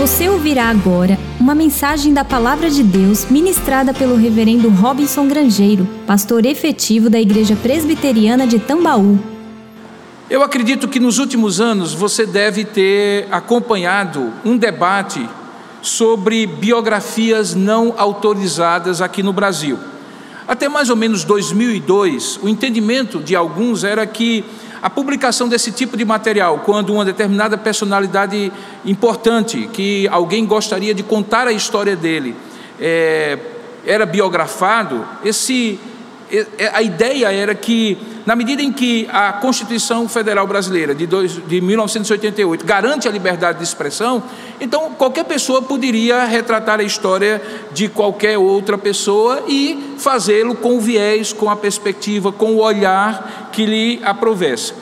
Você ouvirá agora uma mensagem da Palavra de Deus ministrada pelo Reverendo Robinson Grangeiro, pastor efetivo da Igreja Presbiteriana de Tambaú. Eu acredito que nos últimos anos você deve ter acompanhado um debate sobre biografias não autorizadas aqui no Brasil. Até mais ou menos 2002, o entendimento de alguns era que a publicação desse tipo de material, quando uma determinada personalidade importante, que alguém gostaria de contar a história dele, é, era biografado, esse, a ideia era que na medida em que a Constituição Federal Brasileira de, dois, de 1988 garante a liberdade de expressão, então qualquer pessoa poderia retratar a história de qualquer outra pessoa e fazê-lo com o viés, com a perspectiva, com o olhar que lhe aprovesse.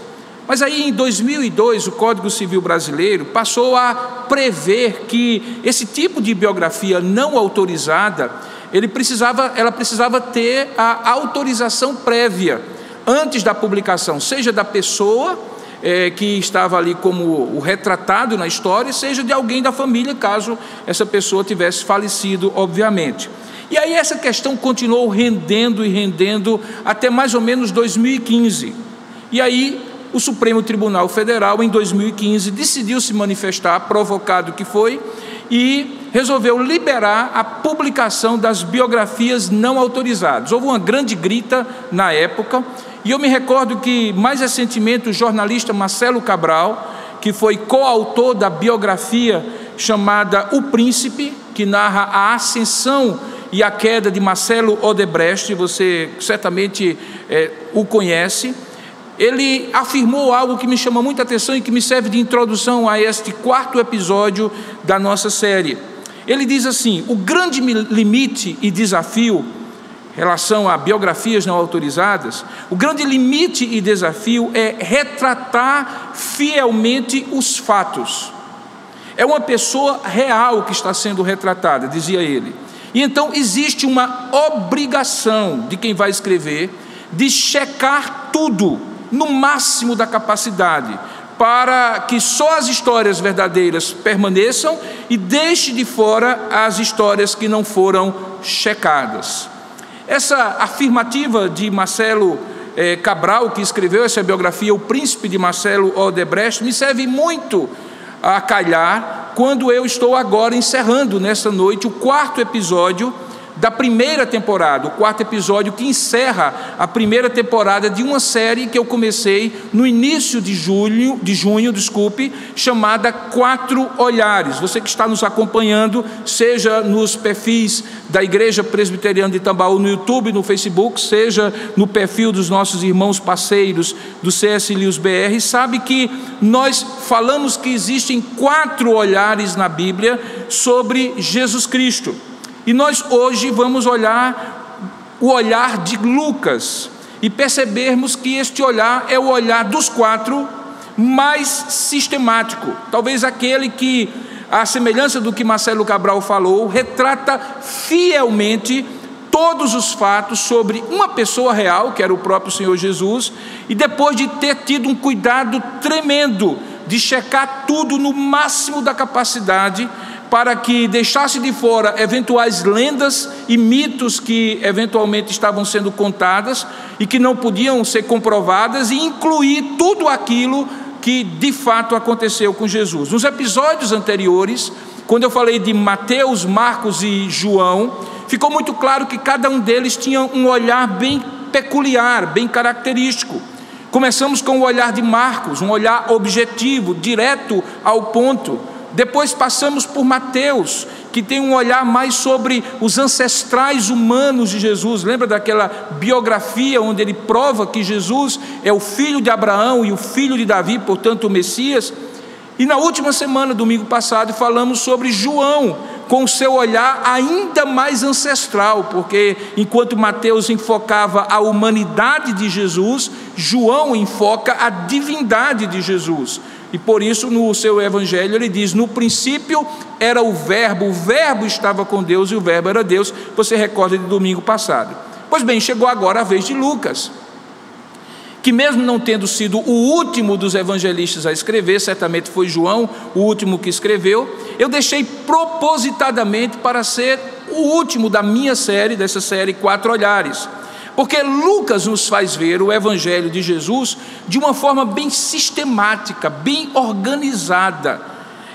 Mas aí em 2002 o Código Civil Brasileiro passou a prever que esse tipo de biografia não autorizada, ele precisava, ela precisava ter a autorização prévia antes da publicação, seja da pessoa é, que estava ali como o retratado na história, seja de alguém da família, caso essa pessoa tivesse falecido, obviamente. E aí essa questão continuou rendendo e rendendo até mais ou menos 2015. E aí o Supremo Tribunal Federal, em 2015, decidiu se manifestar, provocado que foi, e resolveu liberar a publicação das biografias não autorizadas. Houve uma grande grita na época, e eu me recordo que, mais recentemente, o jornalista Marcelo Cabral, que foi coautor da biografia chamada O Príncipe, que narra a ascensão e a queda de Marcelo Odebrecht, você certamente é, o conhece. Ele afirmou algo que me chama muita atenção e que me serve de introdução a este quarto episódio da nossa série. Ele diz assim: o grande limite e desafio relação a biografias não autorizadas, o grande limite e desafio é retratar fielmente os fatos. É uma pessoa real que está sendo retratada, dizia ele. E então existe uma obrigação de quem vai escrever de checar tudo no máximo da capacidade, para que só as histórias verdadeiras permaneçam e deixe de fora as histórias que não foram checadas. Essa afirmativa de Marcelo eh, Cabral, que escreveu essa biografia, O Príncipe de Marcelo Odebrecht, me serve muito a calhar quando eu estou agora encerrando nessa noite o quarto episódio da primeira temporada, o quarto episódio que encerra a primeira temporada de uma série que eu comecei no início de julho, de junho, desculpe, chamada Quatro Olhares. Você que está nos acompanhando, seja nos perfis da Igreja Presbiteriana de Tambaú no YouTube, no Facebook, seja no perfil dos nossos irmãos parceiros do CS Lius BR, sabe que nós falamos que existem quatro olhares na Bíblia sobre Jesus Cristo. E nós hoje vamos olhar o olhar de Lucas e percebermos que este olhar é o olhar dos quatro mais sistemático, talvez aquele que, à semelhança do que Marcelo Cabral falou, retrata fielmente todos os fatos sobre uma pessoa real, que era o próprio Senhor Jesus, e depois de ter tido um cuidado tremendo de checar tudo no máximo da capacidade, para que deixasse de fora eventuais lendas e mitos que eventualmente estavam sendo contadas e que não podiam ser comprovadas e incluir tudo aquilo que de fato aconteceu com Jesus. Nos episódios anteriores, quando eu falei de Mateus, Marcos e João, ficou muito claro que cada um deles tinha um olhar bem peculiar, bem característico. Começamos com o olhar de Marcos, um olhar objetivo, direto ao ponto depois passamos por Mateus, que tem um olhar mais sobre os ancestrais humanos de Jesus. Lembra daquela biografia onde ele prova que Jesus é o filho de Abraão e o filho de Davi, portanto o Messias? E na última semana, domingo passado, falamos sobre João, com seu olhar ainda mais ancestral, porque enquanto Mateus enfocava a humanidade de Jesus, João enfoca a divindade de Jesus. E por isso, no seu evangelho, ele diz: No princípio era o Verbo, o Verbo estava com Deus e o Verbo era Deus. Você recorda de domingo passado. Pois bem, chegou agora a vez de Lucas, que, mesmo não tendo sido o último dos evangelistas a escrever, certamente foi João o último que escreveu, eu deixei propositadamente para ser o último da minha série, dessa série Quatro Olhares. Porque Lucas nos faz ver o Evangelho de Jesus de uma forma bem sistemática, bem organizada.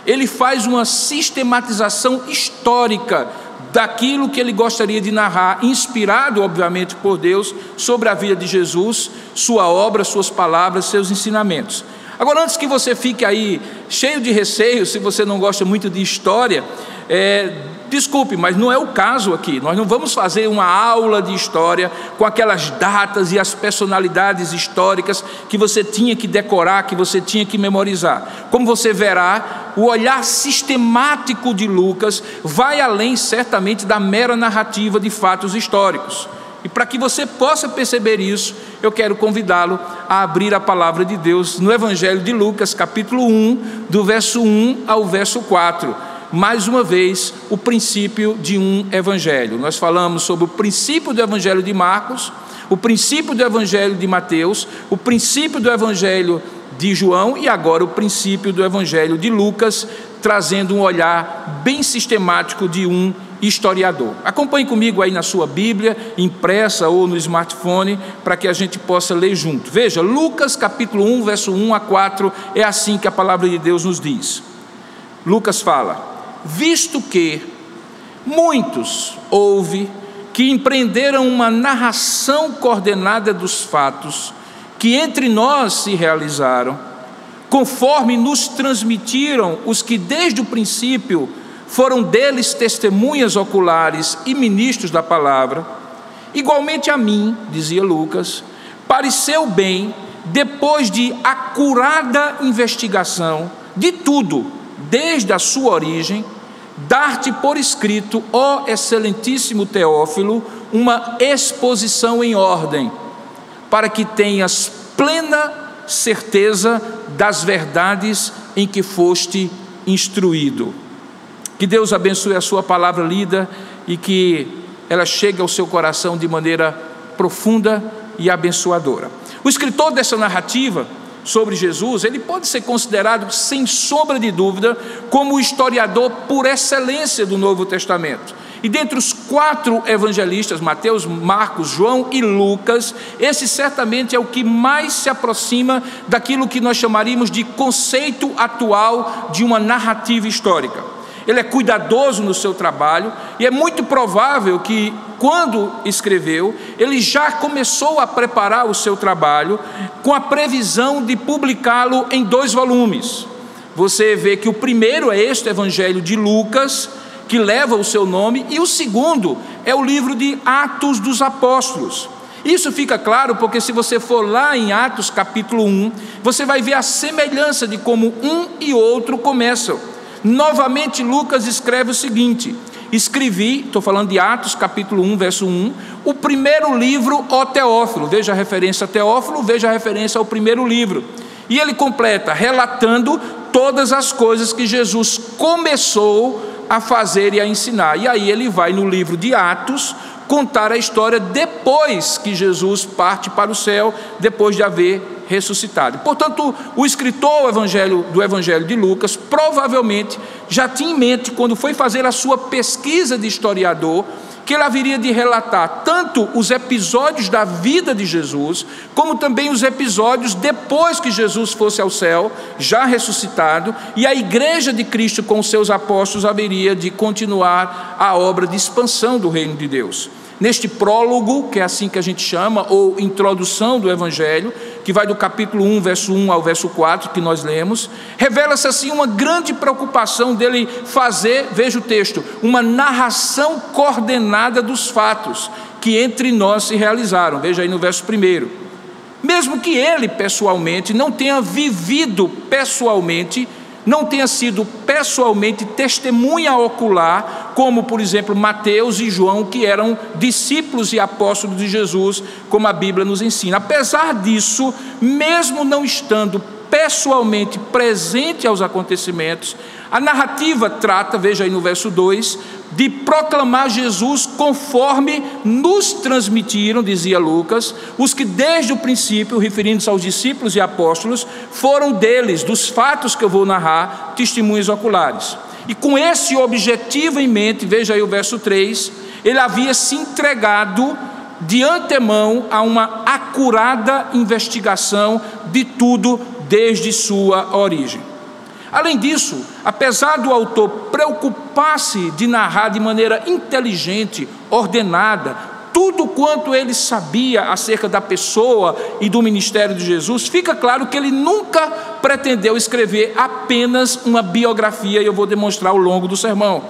Ele faz uma sistematização histórica daquilo que ele gostaria de narrar, inspirado, obviamente, por Deus, sobre a vida de Jesus, sua obra, suas palavras, seus ensinamentos. Agora, antes que você fique aí cheio de receio, se você não gosta muito de história, é, Desculpe, mas não é o caso aqui. Nós não vamos fazer uma aula de história com aquelas datas e as personalidades históricas que você tinha que decorar, que você tinha que memorizar. Como você verá, o olhar sistemático de Lucas vai além, certamente, da mera narrativa de fatos históricos. E para que você possa perceber isso, eu quero convidá-lo a abrir a palavra de Deus no Evangelho de Lucas, capítulo 1, do verso 1 ao verso 4 mais uma vez, o princípio de um evangelho. Nós falamos sobre o princípio do evangelho de Marcos, o princípio do evangelho de Mateus, o princípio do evangelho de João e agora o princípio do evangelho de Lucas, trazendo um olhar bem sistemático de um historiador. Acompanhe comigo aí na sua Bíblia, impressa ou no smartphone, para que a gente possa ler junto. Veja, Lucas capítulo 1, verso 1 a 4, é assim que a palavra de Deus nos diz. Lucas fala: visto que muitos houve que empreenderam uma narração coordenada dos fatos que entre nós se realizaram, conforme nos transmitiram os que desde o princípio foram deles testemunhas oculares e ministros da palavra, igualmente a mim, dizia Lucas, pareceu bem, depois de acurada investigação de tudo, desde a sua origem, dar-te por escrito, ó excelentíssimo Teófilo, uma exposição em ordem, para que tenhas plena certeza das verdades em que foste instruído. Que Deus abençoe a sua palavra lida e que ela chegue ao seu coração de maneira profunda e abençoadora. O escritor dessa narrativa, sobre Jesus, ele pode ser considerado, sem sombra de dúvida, como o historiador por excelência do Novo Testamento. E dentre os quatro evangelistas, Mateus, Marcos, João e Lucas, esse certamente é o que mais se aproxima daquilo que nós chamaríamos de conceito atual de uma narrativa histórica ele é cuidadoso no seu trabalho, e é muito provável que, quando escreveu, ele já começou a preparar o seu trabalho com a previsão de publicá-lo em dois volumes. Você vê que o primeiro é este Evangelho de Lucas, que leva o seu nome, e o segundo é o livro de Atos dos Apóstolos. Isso fica claro porque, se você for lá em Atos capítulo 1, você vai ver a semelhança de como um e outro começam. Novamente, Lucas escreve o seguinte: Escrevi, estou falando de Atos, capítulo 1, verso 1, o primeiro livro, ó Teófilo. Veja a referência a Teófilo, veja a referência ao primeiro livro. E ele completa, relatando todas as coisas que Jesus começou a fazer e a ensinar. E aí ele vai no livro de Atos contar a história depois que Jesus parte para o céu, depois de haver ressuscitado. Portanto, o escritor evangelho, do Evangelho de Lucas provavelmente já tinha em mente, quando foi fazer a sua pesquisa de historiador, que ele haveria de relatar tanto os episódios da vida de Jesus, como também os episódios depois que Jesus fosse ao céu, já ressuscitado, e a igreja de Cristo com os seus apóstolos haveria de continuar a obra de expansão do reino de Deus. Neste prólogo, que é assim que a gente chama, ou introdução do Evangelho, que vai do capítulo 1, verso 1 ao verso 4, que nós lemos, revela-se assim uma grande preocupação dele fazer, veja o texto, uma narração coordenada dos fatos que entre nós se realizaram. Veja aí no verso 1. Mesmo que ele pessoalmente não tenha vivido pessoalmente não tenha sido pessoalmente testemunha ocular, como por exemplo Mateus e João, que eram discípulos e apóstolos de Jesus, como a Bíblia nos ensina. Apesar disso, mesmo não estando pessoalmente presente aos acontecimentos. A narrativa trata, veja aí no verso 2, de proclamar Jesus conforme nos transmitiram, dizia Lucas, os que desde o princípio, referindo-se aos discípulos e apóstolos, foram deles, dos fatos que eu vou narrar, testemunhos oculares. E com esse objetivo em mente, veja aí o verso 3, ele havia se entregado de antemão a uma acurada investigação de tudo desde sua origem. Além disso, apesar do autor preocupar-se de narrar de maneira inteligente, ordenada, tudo quanto ele sabia acerca da pessoa e do ministério de Jesus, fica claro que ele nunca pretendeu escrever apenas uma biografia, e eu vou demonstrar ao longo do sermão.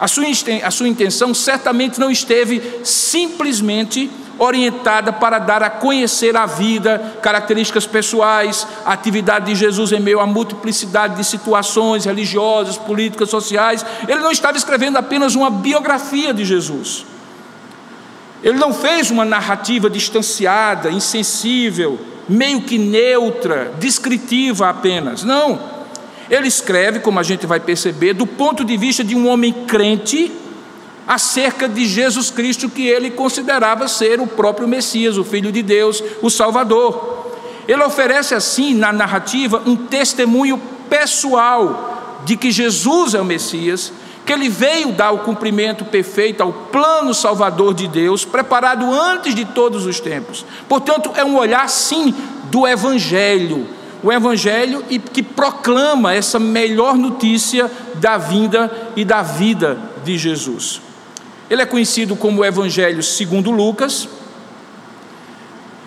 A sua, a sua intenção certamente não esteve simplesmente orientada para dar a conhecer a vida, características pessoais, a atividade de Jesus em meio à multiplicidade de situações religiosas, políticas, sociais. Ele não estava escrevendo apenas uma biografia de Jesus. Ele não fez uma narrativa distanciada, insensível, meio que neutra, descritiva apenas. Não. Ele escreve, como a gente vai perceber, do ponto de vista de um homem crente acerca de Jesus Cristo que ele considerava ser o próprio Messias, o Filho de Deus, o Salvador. Ele oferece assim na narrativa um testemunho pessoal de que Jesus é o Messias, que ele veio dar o cumprimento perfeito ao plano salvador de Deus, preparado antes de todos os tempos. Portanto, é um olhar sim do evangelho, o evangelho que proclama essa melhor notícia da vinda e da vida de Jesus. Ele é conhecido como o Evangelho segundo Lucas.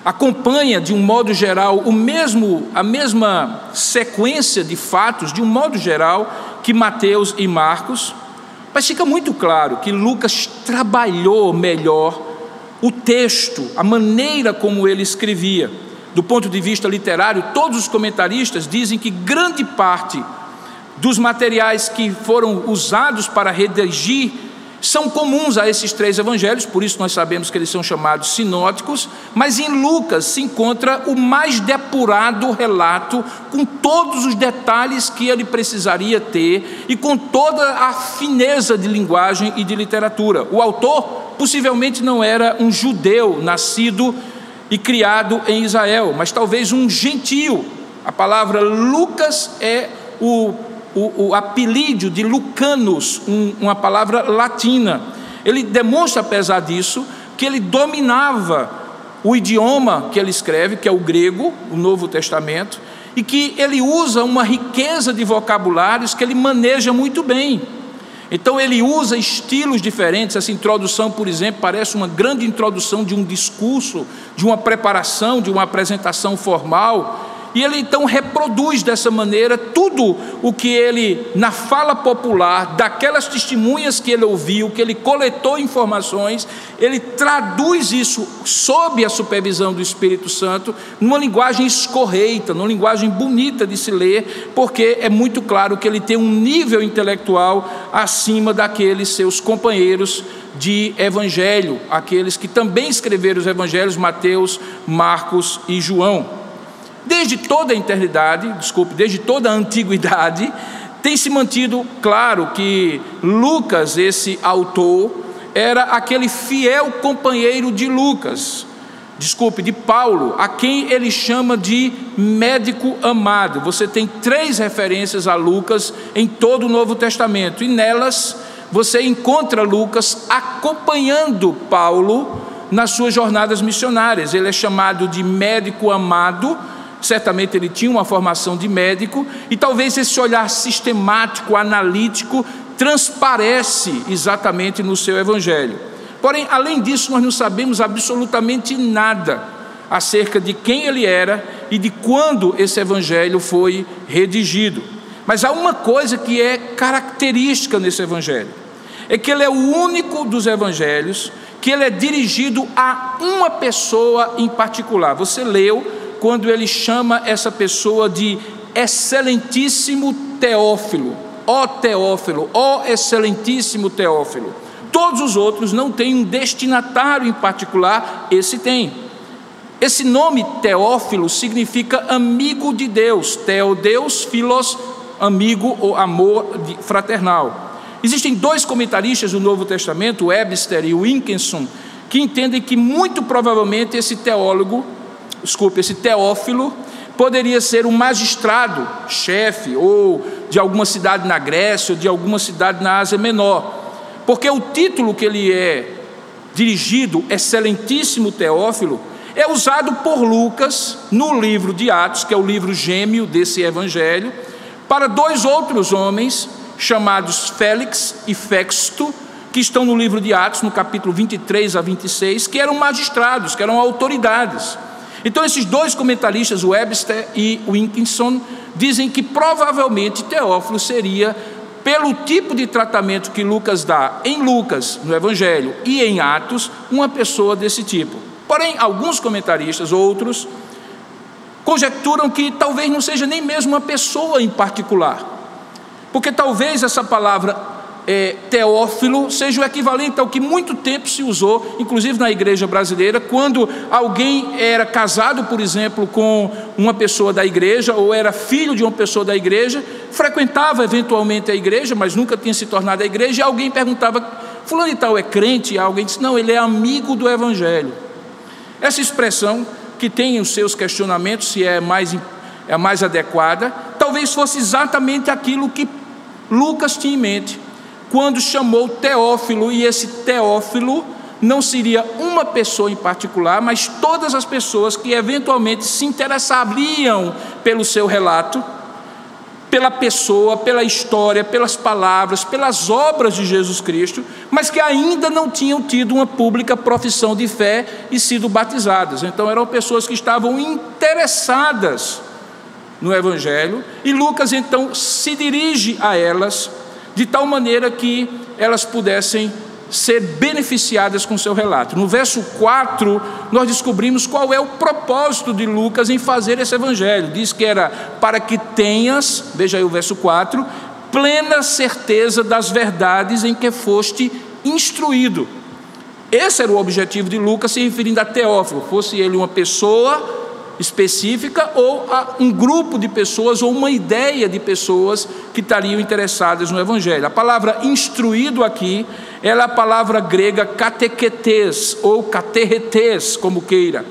Acompanha de um modo geral o mesmo a mesma sequência de fatos de um modo geral que Mateus e Marcos, mas fica muito claro que Lucas trabalhou melhor o texto, a maneira como ele escrevia. Do ponto de vista literário, todos os comentaristas dizem que grande parte dos materiais que foram usados para redigir são comuns a esses três evangelhos, por isso nós sabemos que eles são chamados sinóticos, mas em Lucas se encontra o mais depurado relato, com todos os detalhes que ele precisaria ter e com toda a fineza de linguagem e de literatura. O autor possivelmente não era um judeu nascido e criado em Israel, mas talvez um gentio. A palavra Lucas é o o, o apelídio de Lucanus, um, uma palavra latina. Ele demonstra, apesar disso, que ele dominava o idioma que ele escreve, que é o grego, o Novo Testamento, e que ele usa uma riqueza de vocabulários que ele maneja muito bem. Então ele usa estilos diferentes. Essa introdução, por exemplo, parece uma grande introdução de um discurso, de uma preparação, de uma apresentação formal. E ele então reproduz dessa maneira tudo o que ele, na fala popular, daquelas testemunhas que ele ouviu, que ele coletou informações, ele traduz isso sob a supervisão do Espírito Santo, numa linguagem escorreita, numa linguagem bonita de se ler, porque é muito claro que ele tem um nível intelectual acima daqueles seus companheiros de evangelho, aqueles que também escreveram os evangelhos, Mateus, Marcos e João. Desde toda a eternidade, desculpe, desde toda a antiguidade, tem se mantido claro que Lucas, esse autor, era aquele fiel companheiro de Lucas, desculpe, de Paulo, a quem ele chama de médico amado. Você tem três referências a Lucas em todo o Novo Testamento, e nelas você encontra Lucas acompanhando Paulo nas suas jornadas missionárias. Ele é chamado de médico amado certamente ele tinha uma formação de médico, e talvez esse olhar sistemático, analítico, transparece exatamente no seu evangelho. Porém, além disso, nós não sabemos absolutamente nada acerca de quem ele era e de quando esse evangelho foi redigido. Mas há uma coisa que é característica nesse evangelho: é que ele é o único dos evangelhos que ele é dirigido a uma pessoa em particular. Você leu quando ele chama essa pessoa de excelentíssimo Teófilo, ó Teófilo, ó excelentíssimo Teófilo. Todos os outros não têm um destinatário em particular, esse tem. Esse nome Teófilo significa amigo de Deus, Teo Deus, filos, amigo ou amor fraternal. Existem dois comentaristas do Novo Testamento, Webster e Wilkinson, que entendem que muito provavelmente esse teólogo, desculpe, esse Teófilo, poderia ser um magistrado, chefe, ou de alguma cidade na Grécia, ou de alguma cidade na Ásia Menor, porque o título que ele é dirigido, Excelentíssimo Teófilo, é usado por Lucas no livro de Atos, que é o livro gêmeo desse evangelho, para dois outros homens chamados Félix e Fexto, que estão no livro de Atos, no capítulo 23 a 26, que eram magistrados, que eram autoridades. Então, esses dois comentaristas, Webster e Wilkinson, dizem que provavelmente Teófilo seria, pelo tipo de tratamento que Lucas dá em Lucas, no Evangelho, e em Atos, uma pessoa desse tipo. Porém, alguns comentaristas, outros, conjecturam que talvez não seja nem mesmo uma pessoa em particular, porque talvez essa palavra é, teófilo seja o equivalente ao que muito tempo se usou, inclusive na igreja brasileira, quando alguém era casado, por exemplo, com uma pessoa da igreja, ou era filho de uma pessoa da igreja, frequentava eventualmente a igreja, mas nunca tinha se tornado a igreja, e alguém perguntava: Fulano e tal é crente? E alguém disse: Não, ele é amigo do evangelho. Essa expressão, que tem os seus questionamentos se é mais, é mais adequada, talvez fosse exatamente aquilo que Lucas tinha em mente, quando chamou Teófilo, e esse Teófilo não seria uma pessoa em particular, mas todas as pessoas que eventualmente se interessariam pelo seu relato pela pessoa, pela história, pelas palavras, pelas obras de Jesus Cristo, mas que ainda não tinham tido uma pública profissão de fé e sido batizadas. Então eram pessoas que estavam interessadas no Evangelho, e Lucas então se dirige a elas de tal maneira que elas pudessem ser beneficiadas com seu relato. No verso 4, nós descobrimos qual é o propósito de Lucas em fazer esse evangelho. Diz que era para que tenhas, veja aí o verso 4, plena certeza das verdades em que foste instruído. Esse era o objetivo de Lucas, se referindo a Teófilo, fosse ele uma pessoa específica ou a um grupo de pessoas ou uma ideia de pessoas que estariam interessadas no Evangelho. A palavra instruído aqui é a palavra grega catequetes ou caterretes, como queira.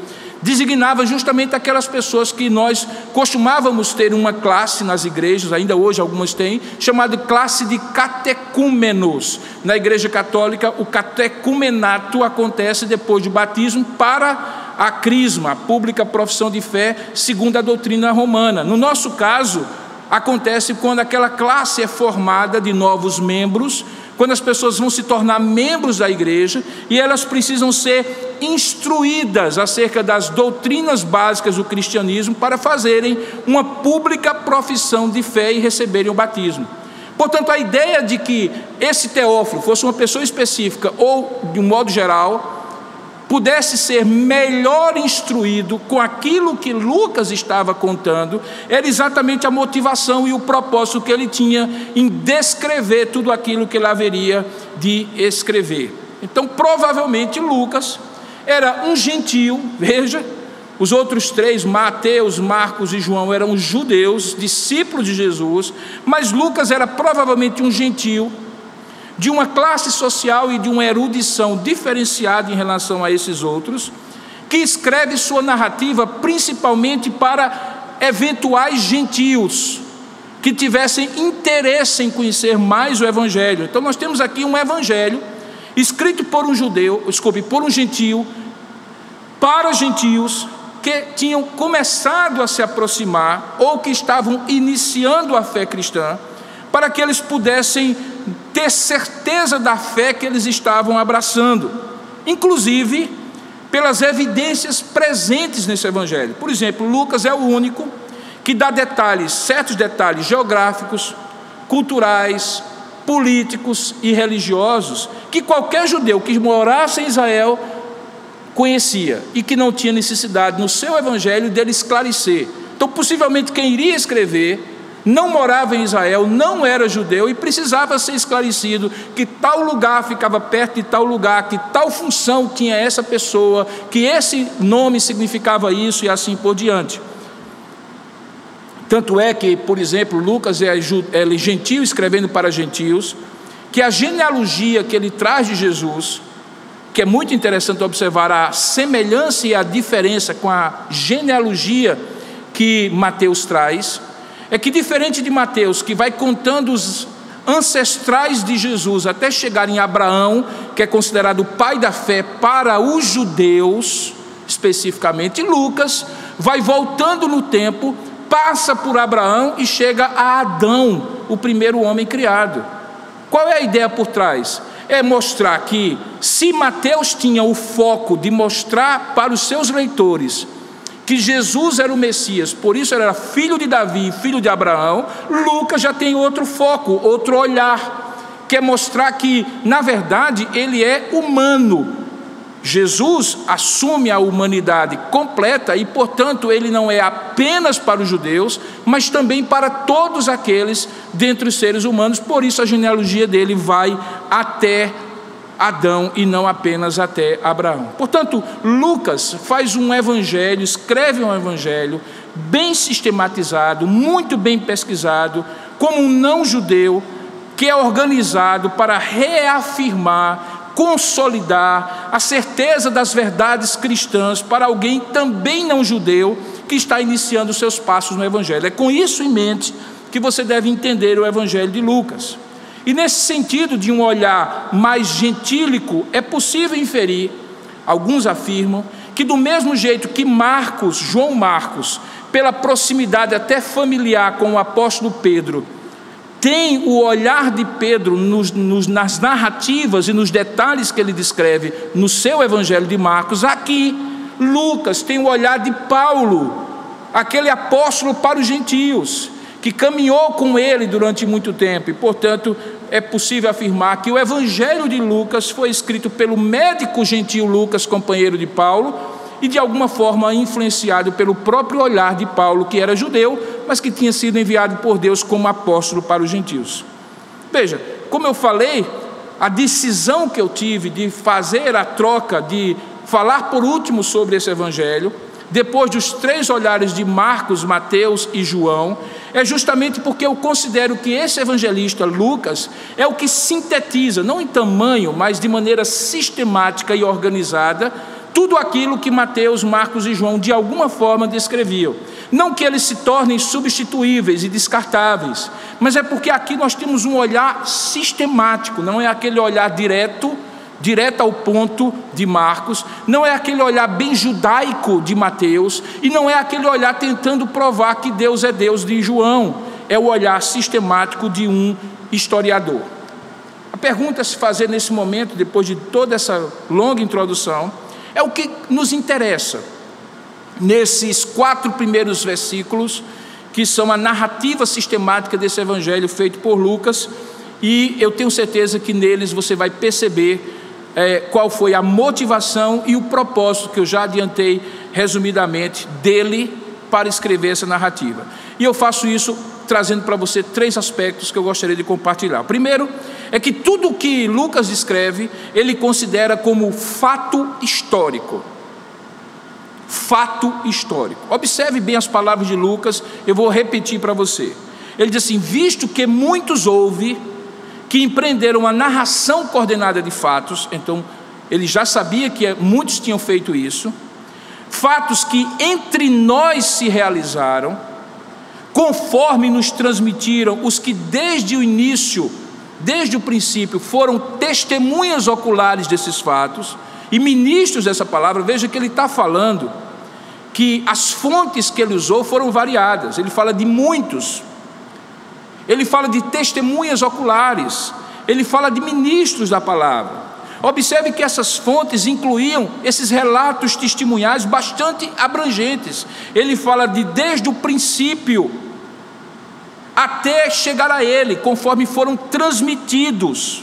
Designava justamente aquelas pessoas que nós costumávamos ter uma classe nas igrejas, ainda hoje algumas têm, chamada classe de catecúmenos. Na igreja católica, o catecumenato acontece depois do batismo para a crisma, a pública profissão de fé, segundo a doutrina romana. No nosso caso, acontece quando aquela classe é formada de novos membros, quando as pessoas vão se tornar membros da igreja e elas precisam ser instruídas acerca das doutrinas básicas do cristianismo para fazerem uma pública profissão de fé e receberem o batismo. Portanto, a ideia de que esse Teófilo fosse uma pessoa específica ou, de um modo geral, pudesse ser melhor instruído com aquilo que Lucas estava contando, era exatamente a motivação e o propósito que ele tinha em descrever tudo aquilo que ele haveria de escrever. Então, provavelmente, Lucas era um gentio, veja, os outros três, Mateus, Marcos e João, eram judeus, discípulos de Jesus, mas Lucas era provavelmente um gentio de uma classe social e de uma erudição diferenciada em relação a esses outros, que escreve sua narrativa principalmente para eventuais gentios que tivessem interesse em conhecer mais o evangelho. Então nós temos aqui um evangelho escrito por um judeu, desculpe, por um gentio para gentios que tinham começado a se aproximar ou que estavam iniciando a fé cristã, para que eles pudessem ter certeza da fé que eles estavam abraçando, inclusive pelas evidências presentes nesse evangelho. Por exemplo, Lucas é o único que dá detalhes, certos detalhes geográficos, culturais, políticos e religiosos que qualquer judeu que morasse em Israel conhecia e que não tinha necessidade no seu evangelho dele esclarecer. Então, possivelmente quem iria escrever não morava em Israel, não era judeu e precisava ser esclarecido que tal lugar ficava perto de tal lugar, que tal função tinha essa pessoa, que esse nome significava isso e assim por diante. Tanto é que, por exemplo, Lucas é, é gentil escrevendo para gentios, que a genealogia que ele traz de Jesus, que é muito interessante observar a semelhança e a diferença com a genealogia que Mateus traz, é que diferente de Mateus, que vai contando os ancestrais de Jesus até chegar em Abraão, que é considerado o pai da fé para os judeus, especificamente, Lucas vai voltando no tempo, passa por Abraão e chega a Adão, o primeiro homem criado. Qual é a ideia por trás? É mostrar que, se Mateus tinha o foco de mostrar para os seus leitores que Jesus era o Messias, por isso era filho de Davi, filho de Abraão, Lucas já tem outro foco, outro olhar, quer mostrar que, na verdade, ele é humano. Jesus assume a humanidade completa e, portanto, ele não é apenas para os judeus, mas também para todos aqueles dentre os seres humanos, por isso a genealogia dele vai até Adão e não apenas até Abraão. Portanto, Lucas faz um evangelho, escreve um evangelho bem sistematizado, muito bem pesquisado, como um não judeu, que é organizado para reafirmar, consolidar a certeza das verdades cristãs para alguém também não judeu que está iniciando seus passos no evangelho. É com isso em mente que você deve entender o evangelho de Lucas. E nesse sentido de um olhar mais gentílico, é possível inferir, alguns afirmam, que do mesmo jeito que Marcos, João Marcos, pela proximidade até familiar com o apóstolo Pedro, tem o olhar de Pedro nos, nos, nas narrativas e nos detalhes que ele descreve no seu Evangelho de Marcos, aqui Lucas tem o olhar de Paulo, aquele apóstolo para os gentios que caminhou com ele durante muito tempo, e portanto é possível afirmar que o Evangelho de Lucas foi escrito pelo médico gentil Lucas, companheiro de Paulo, e de alguma forma influenciado pelo próprio olhar de Paulo, que era judeu, mas que tinha sido enviado por Deus como apóstolo para os gentios. Veja, como eu falei, a decisão que eu tive de fazer a troca, de falar por último sobre esse Evangelho, depois dos três olhares de Marcos, Mateus e João, é justamente porque eu considero que esse evangelista Lucas é o que sintetiza, não em tamanho, mas de maneira sistemática e organizada, tudo aquilo que Mateus, Marcos e João de alguma forma descreviam. Não que eles se tornem substituíveis e descartáveis, mas é porque aqui nós temos um olhar sistemático, não é aquele olhar direto direto ao ponto de Marcos, não é aquele olhar bem judaico de Mateus, e não é aquele olhar tentando provar que Deus é Deus de João, é o olhar sistemático de um historiador. A pergunta a se fazer nesse momento, depois de toda essa longa introdução, é o que nos interessa nesses quatro primeiros versículos, que são a narrativa sistemática desse evangelho feito por Lucas, e eu tenho certeza que neles você vai perceber é, qual foi a motivação e o propósito que eu já adiantei resumidamente dele para escrever essa narrativa. E eu faço isso trazendo para você três aspectos que eu gostaria de compartilhar. O primeiro é que tudo o que Lucas escreve, ele considera como fato histórico. Fato histórico. Observe bem as palavras de Lucas, eu vou repetir para você. Ele diz assim: visto que muitos ouvem que empreenderam uma narração coordenada de fatos, então ele já sabia que muitos tinham feito isso, fatos que entre nós se realizaram, conforme nos transmitiram os que desde o início, desde o princípio, foram testemunhas oculares desses fatos e ministros dessa palavra, veja que ele está falando que as fontes que ele usou foram variadas, ele fala de muitos ele fala de testemunhas oculares, ele fala de ministros da palavra. Observe que essas fontes incluíam esses relatos testemunhais bastante abrangentes. Ele fala de desde o princípio até chegar a ele, conforme foram transmitidos.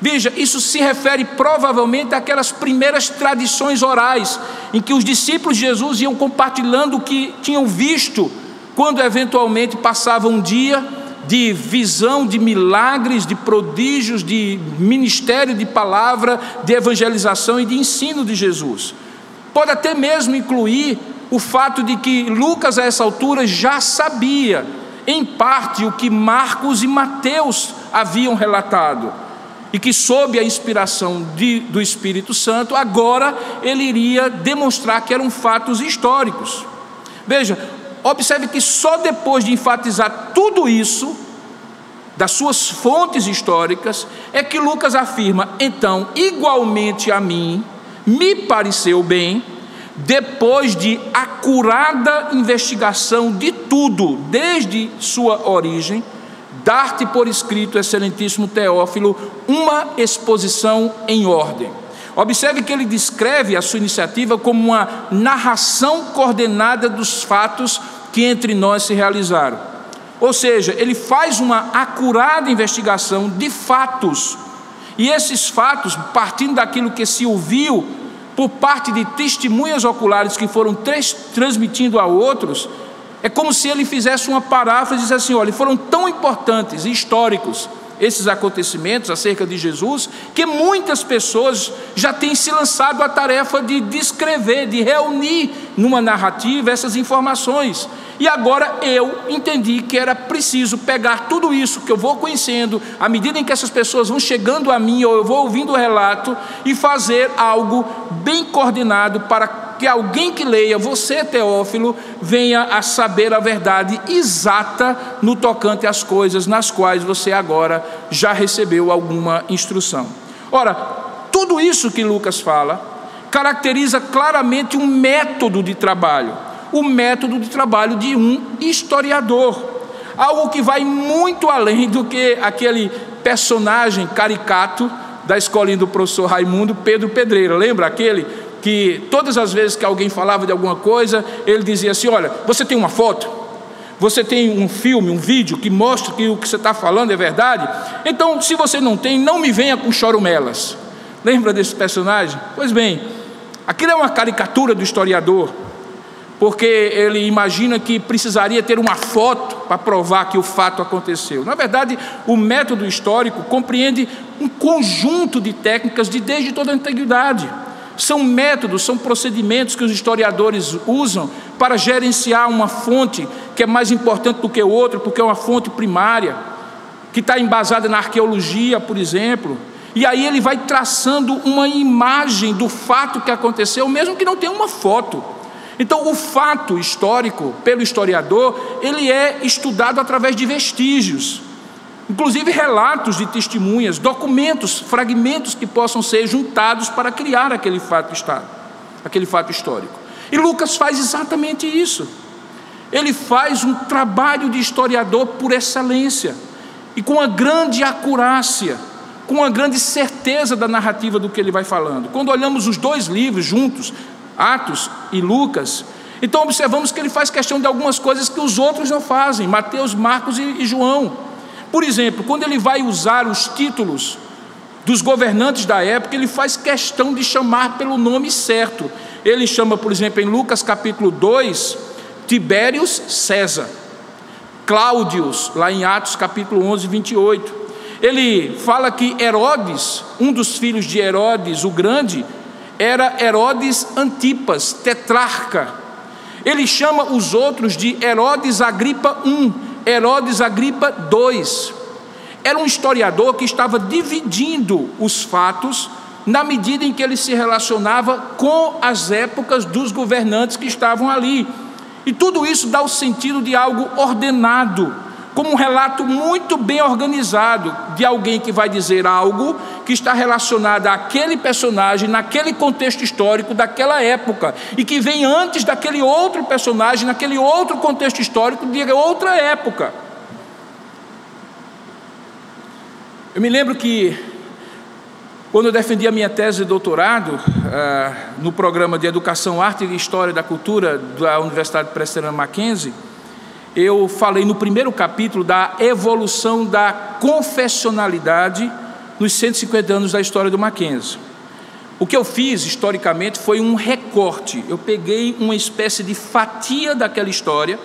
Veja, isso se refere provavelmente àquelas primeiras tradições orais, em que os discípulos de Jesus iam compartilhando o que tinham visto quando eventualmente passava um dia de visão, de milagres, de prodígios, de ministério de palavra, de evangelização e de ensino de Jesus. Pode até mesmo incluir o fato de que Lucas, a essa altura, já sabia, em parte, o que Marcos e Mateus haviam relatado. E que, sob a inspiração de, do Espírito Santo, agora ele iria demonstrar que eram fatos históricos. Veja, observe que só depois de enfatizar tudo isso, das suas fontes históricas, é que Lucas afirma: então, igualmente a mim, me pareceu bem depois de acurada investigação de tudo, desde sua origem, dar-te por escrito, excelentíssimo Teófilo, uma exposição em ordem. Observe que ele descreve a sua iniciativa como uma narração coordenada dos fatos que entre nós se realizaram. Ou seja, ele faz uma acurada investigação de fatos. E esses fatos, partindo daquilo que se ouviu por parte de testemunhas oculares que foram transmitindo a outros, é como se ele fizesse uma paráfrase e dissesse assim: olha, foram tão importantes e históricos esses acontecimentos acerca de Jesus, que muitas pessoas já têm se lançado à tarefa de descrever, de reunir numa narrativa essas informações. E agora eu entendi que era preciso pegar tudo isso que eu vou conhecendo, à medida em que essas pessoas vão chegando a mim, ou eu vou ouvindo o relato, e fazer algo bem coordenado para que alguém que leia, você Teófilo, venha a saber a verdade exata no tocante às coisas nas quais você agora já recebeu alguma instrução. Ora, tudo isso que Lucas fala caracteriza claramente um método de trabalho o método de trabalho de um historiador. Algo que vai muito além do que aquele personagem caricato da escolinha do professor Raimundo Pedro Pedreira. Lembra aquele que todas as vezes que alguém falava de alguma coisa, ele dizia assim: Olha, você tem uma foto? Você tem um filme, um vídeo que mostra que o que você está falando é verdade? Então, se você não tem, não me venha com chorumelas. Lembra desse personagem? Pois bem, aquilo é uma caricatura do historiador porque ele imagina que precisaria ter uma foto para provar que o fato aconteceu. Na verdade, o método histórico compreende um conjunto de técnicas de desde toda a antiguidade. São métodos, são procedimentos que os historiadores usam para gerenciar uma fonte que é mais importante do que outra, porque é uma fonte primária, que está embasada na arqueologia, por exemplo. E aí ele vai traçando uma imagem do fato que aconteceu, mesmo que não tenha uma foto. Então, o fato histórico, pelo historiador, ele é estudado através de vestígios, inclusive relatos de testemunhas, documentos, fragmentos que possam ser juntados para criar aquele fato aquele fato histórico. E Lucas faz exatamente isso. Ele faz um trabalho de historiador por excelência e com uma grande acurácia, com uma grande certeza da narrativa do que ele vai falando. Quando olhamos os dois livros juntos, Atos e Lucas, então observamos que ele faz questão de algumas coisas que os outros não fazem, Mateus, Marcos e, João. Por exemplo, quando ele vai usar os títulos dos governantes da época, ele faz questão de chamar pelo nome certo. Ele chama, por exemplo, em Lucas capítulo 2, Tibérios César, Cláudios, lá em Atos capítulo 11, 28. Ele fala que Herodes, um dos filhos de Herodes, o grande, era Herodes Antipas, tetrarca. Ele chama os outros de Herodes Agripa I, Herodes Agripa II. Era um historiador que estava dividindo os fatos na medida em que ele se relacionava com as épocas dos governantes que estavam ali. E tudo isso dá o sentido de algo ordenado, como um relato muito bem organizado de alguém que vai dizer algo que está relacionado àquele personagem, naquele contexto histórico daquela época, e que vem antes daquele outro personagem, naquele outro contexto histórico de outra época. Eu me lembro que, quando eu defendi a minha tese de doutorado, uh, no programa de Educação, Arte e História da Cultura da Universidade Presbiteriana Mackenzie, eu falei no primeiro capítulo da evolução da confessionalidade nos 150 anos da história do Mackenzie. O que eu fiz historicamente foi um recorte. Eu peguei uma espécie de fatia daquela história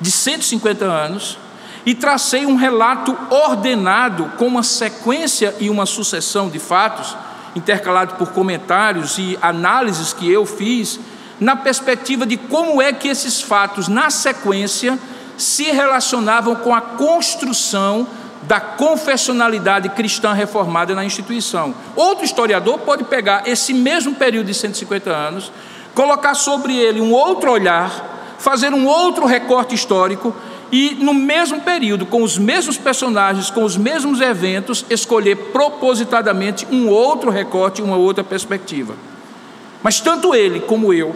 de 150 anos e tracei um relato ordenado com uma sequência e uma sucessão de fatos, intercalado por comentários e análises que eu fiz, na perspectiva de como é que esses fatos, na sequência, se relacionavam com a construção da confessionalidade cristã reformada na instituição. Outro historiador pode pegar esse mesmo período de 150 anos, colocar sobre ele um outro olhar, fazer um outro recorte histórico e, no mesmo período, com os mesmos personagens, com os mesmos eventos, escolher propositadamente um outro recorte, uma outra perspectiva. Mas tanto ele como eu,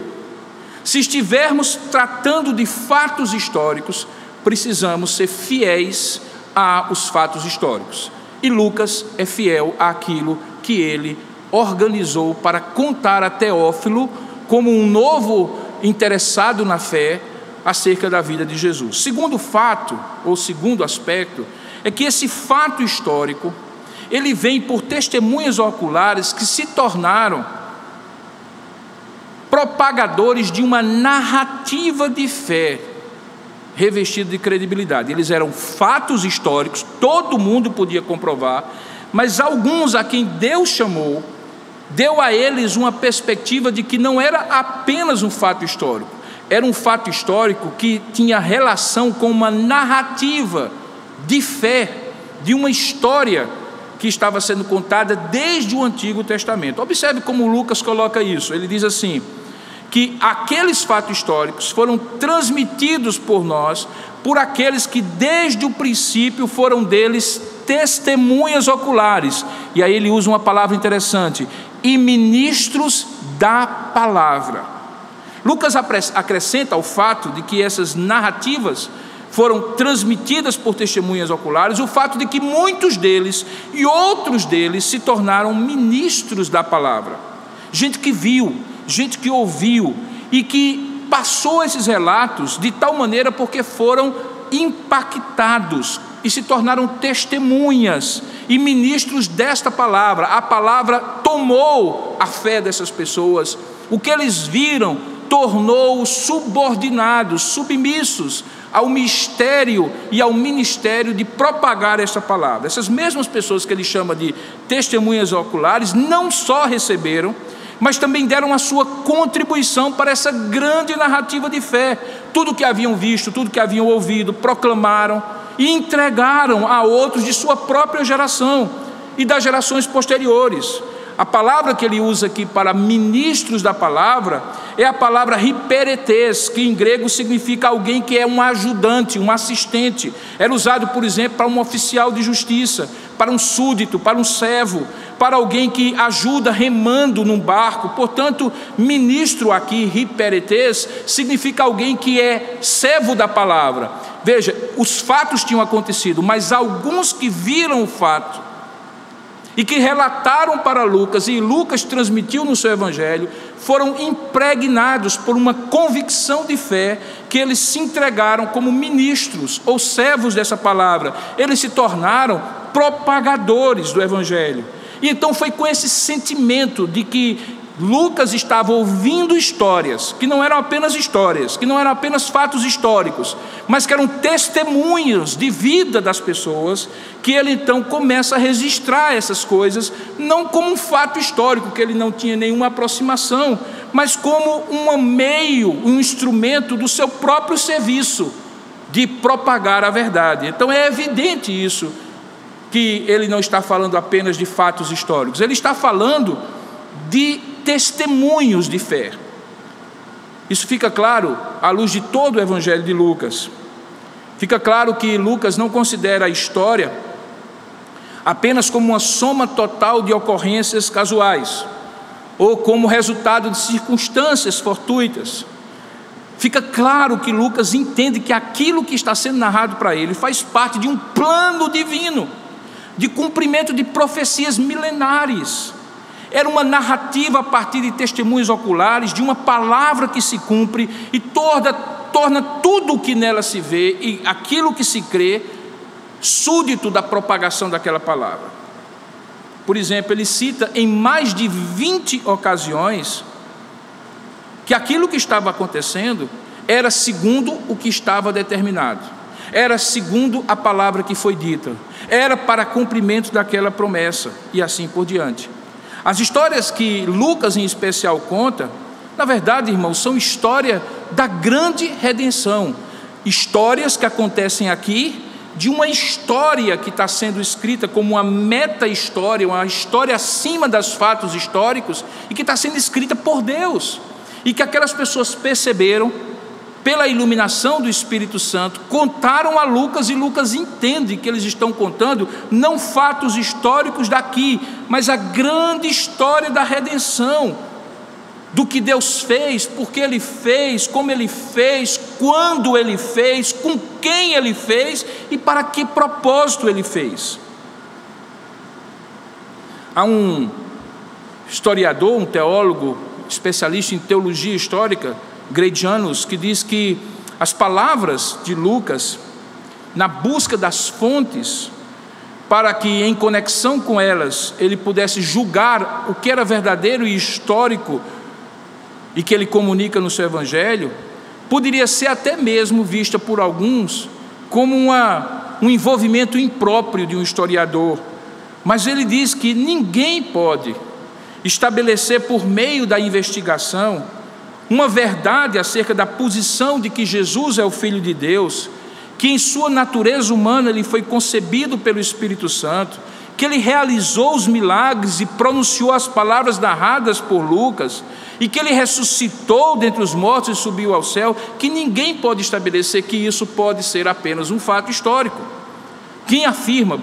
se estivermos tratando de fatos históricos, precisamos ser fiéis aos fatos históricos. E Lucas é fiel àquilo que ele organizou para contar a Teófilo como um novo interessado na fé acerca da vida de Jesus. Segundo fato, ou segundo aspecto, é que esse fato histórico, ele vem por testemunhas oculares que se tornaram propagadores de uma narrativa de fé revestida de credibilidade. Eles eram fatos históricos, todo mundo podia comprovar, mas alguns a quem Deus chamou, deu a eles uma perspectiva de que não era apenas um fato histórico, era um fato histórico que tinha relação com uma narrativa de fé, de uma história que estava sendo contada desde o Antigo Testamento. Observe como Lucas coloca isso. Ele diz assim: que aqueles fatos históricos foram transmitidos por nós, por aqueles que desde o princípio foram deles testemunhas oculares. E aí ele usa uma palavra interessante: e ministros da palavra. Lucas acrescenta ao fato de que essas narrativas foram transmitidas por testemunhas oculares, o fato de que muitos deles e outros deles se tornaram ministros da palavra. Gente que viu, gente que ouviu e que passou esses relatos de tal maneira porque foram impactados e se tornaram testemunhas e ministros desta palavra. A palavra tomou a fé dessas pessoas. O que eles viram tornou-os subordinados, submissos ao mistério e ao ministério de propagar esta palavra. Essas mesmas pessoas que ele chama de testemunhas oculares não só receberam, mas também deram a sua contribuição para essa grande narrativa de fé. Tudo que haviam visto, tudo que haviam ouvido, proclamaram e entregaram a outros de sua própria geração e das gerações posteriores. A palavra que ele usa aqui para ministros da palavra é a palavra hiperetes, que em grego significa alguém que é um ajudante, um assistente. Era usado, por exemplo, para um oficial de justiça, para um súdito, para um servo, para alguém que ajuda remando num barco. Portanto, ministro aqui, hiperetes, significa alguém que é servo da palavra. Veja, os fatos tinham acontecido, mas alguns que viram o fato e que relataram para Lucas, e Lucas transmitiu no seu evangelho, foram impregnados por uma convicção de fé que eles se entregaram como ministros ou servos dessa palavra. Eles se tornaram propagadores do evangelho. E então foi com esse sentimento de que Lucas estava ouvindo histórias, que não eram apenas histórias, que não eram apenas fatos históricos, mas que eram testemunhos de vida das pessoas, que ele então começa a registrar essas coisas, não como um fato histórico, que ele não tinha nenhuma aproximação, mas como um meio, um instrumento do seu próprio serviço de propagar a verdade. Então é evidente isso, que ele não está falando apenas de fatos históricos, ele está falando de testemunhos de fé. Isso fica claro à luz de todo o Evangelho de Lucas. Fica claro que Lucas não considera a história apenas como uma soma total de ocorrências casuais ou como resultado de circunstâncias fortuitas. Fica claro que Lucas entende que aquilo que está sendo narrado para ele faz parte de um plano divino, de cumprimento de profecias milenares era uma narrativa a partir de testemunhos oculares, de uma palavra que se cumpre e torna, torna tudo o que nela se vê e aquilo que se crê súdito da propagação daquela palavra. Por exemplo, ele cita em mais de 20 ocasiões que aquilo que estava acontecendo era segundo o que estava determinado, era segundo a palavra que foi dita, era para cumprimento daquela promessa e assim por diante. As histórias que Lucas em especial conta, na verdade, irmãos, são história da grande redenção, histórias que acontecem aqui de uma história que está sendo escrita como uma meta-história, uma história acima dos fatos históricos e que está sendo escrita por Deus. E que aquelas pessoas perceberam, pela iluminação do Espírito Santo, contaram a Lucas e Lucas entende que eles estão contando não fatos históricos daqui, mas a grande história da redenção do que Deus fez, porque Ele fez, como Ele fez, quando Ele fez, com quem Ele fez e para que propósito Ele fez. Há um historiador, um teólogo, especialista em teologia histórica, Gradianus, que diz que as palavras de Lucas, na busca das fontes, para que em conexão com elas ele pudesse julgar o que era verdadeiro e histórico e que ele comunica no seu evangelho, poderia ser até mesmo vista por alguns como uma, um envolvimento impróprio de um historiador. Mas ele diz que ninguém pode estabelecer por meio da investigação uma verdade acerca da posição de que Jesus é o Filho de Deus, que em sua natureza humana ele foi concebido pelo Espírito Santo, que ele realizou os milagres e pronunciou as palavras narradas por Lucas, e que ele ressuscitou dentre os mortos e subiu ao céu, que ninguém pode estabelecer que isso pode ser apenas um fato histórico. Quem afirma,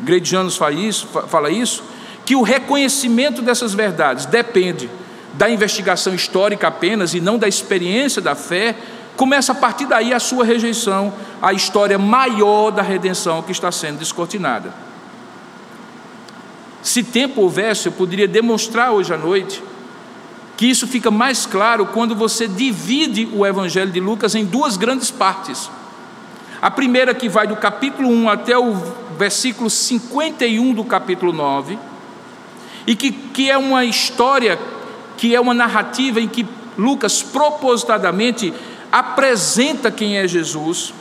Gredianos fala isso, fala isso, que o reconhecimento dessas verdades depende da investigação histórica apenas e não da experiência da fé, começa a partir daí a sua rejeição à história maior da redenção que está sendo descortinada. Se tempo houvesse, eu poderia demonstrar hoje à noite que isso fica mais claro quando você divide o Evangelho de Lucas em duas grandes partes. A primeira, que vai do capítulo 1 até o versículo 51 do capítulo 9, e que, que é uma história, que é uma narrativa em que Lucas propositadamente apresenta quem é Jesus,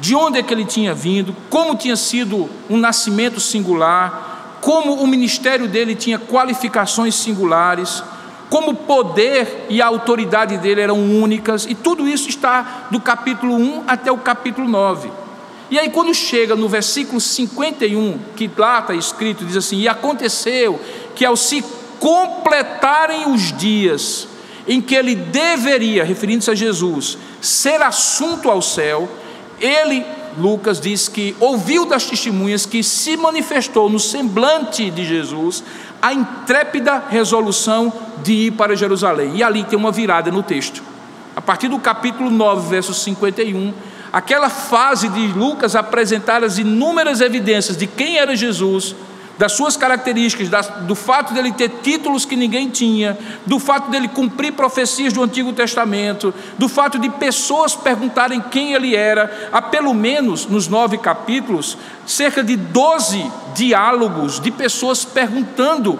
de onde é que ele tinha vindo, como tinha sido um nascimento singular, como o ministério dele tinha qualificações singulares, como o poder e a autoridade dele eram únicas, e tudo isso está do capítulo 1 até o capítulo 9. E aí, quando chega no versículo 51, que lá está escrito, diz assim: E aconteceu que ao se completarem os dias em que ele deveria, referindo-se a Jesus, ser assunto ao céu, ele Lucas diz que ouviu das testemunhas que se manifestou no semblante de Jesus a intrépida resolução de ir para Jerusalém. E ali tem uma virada no texto. A partir do capítulo 9, verso 51, aquela fase de Lucas apresentar as inúmeras evidências de quem era Jesus, das suas características, do fato dele ter títulos que ninguém tinha, do fato dele cumprir profecias do Antigo Testamento, do fato de pessoas perguntarem quem ele era, há pelo menos nos nove capítulos, cerca de doze diálogos de pessoas perguntando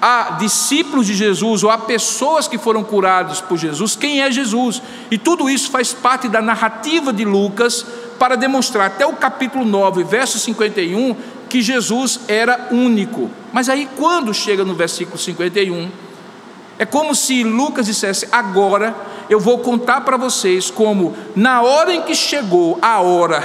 a discípulos de Jesus ou a pessoas que foram curados por Jesus quem é Jesus. E tudo isso faz parte da narrativa de Lucas para demonstrar até o capítulo 9, verso 51, que Jesus era único. Mas aí, quando chega no versículo 51, é como se Lucas dissesse: agora eu vou contar para vocês como, na hora em que chegou a hora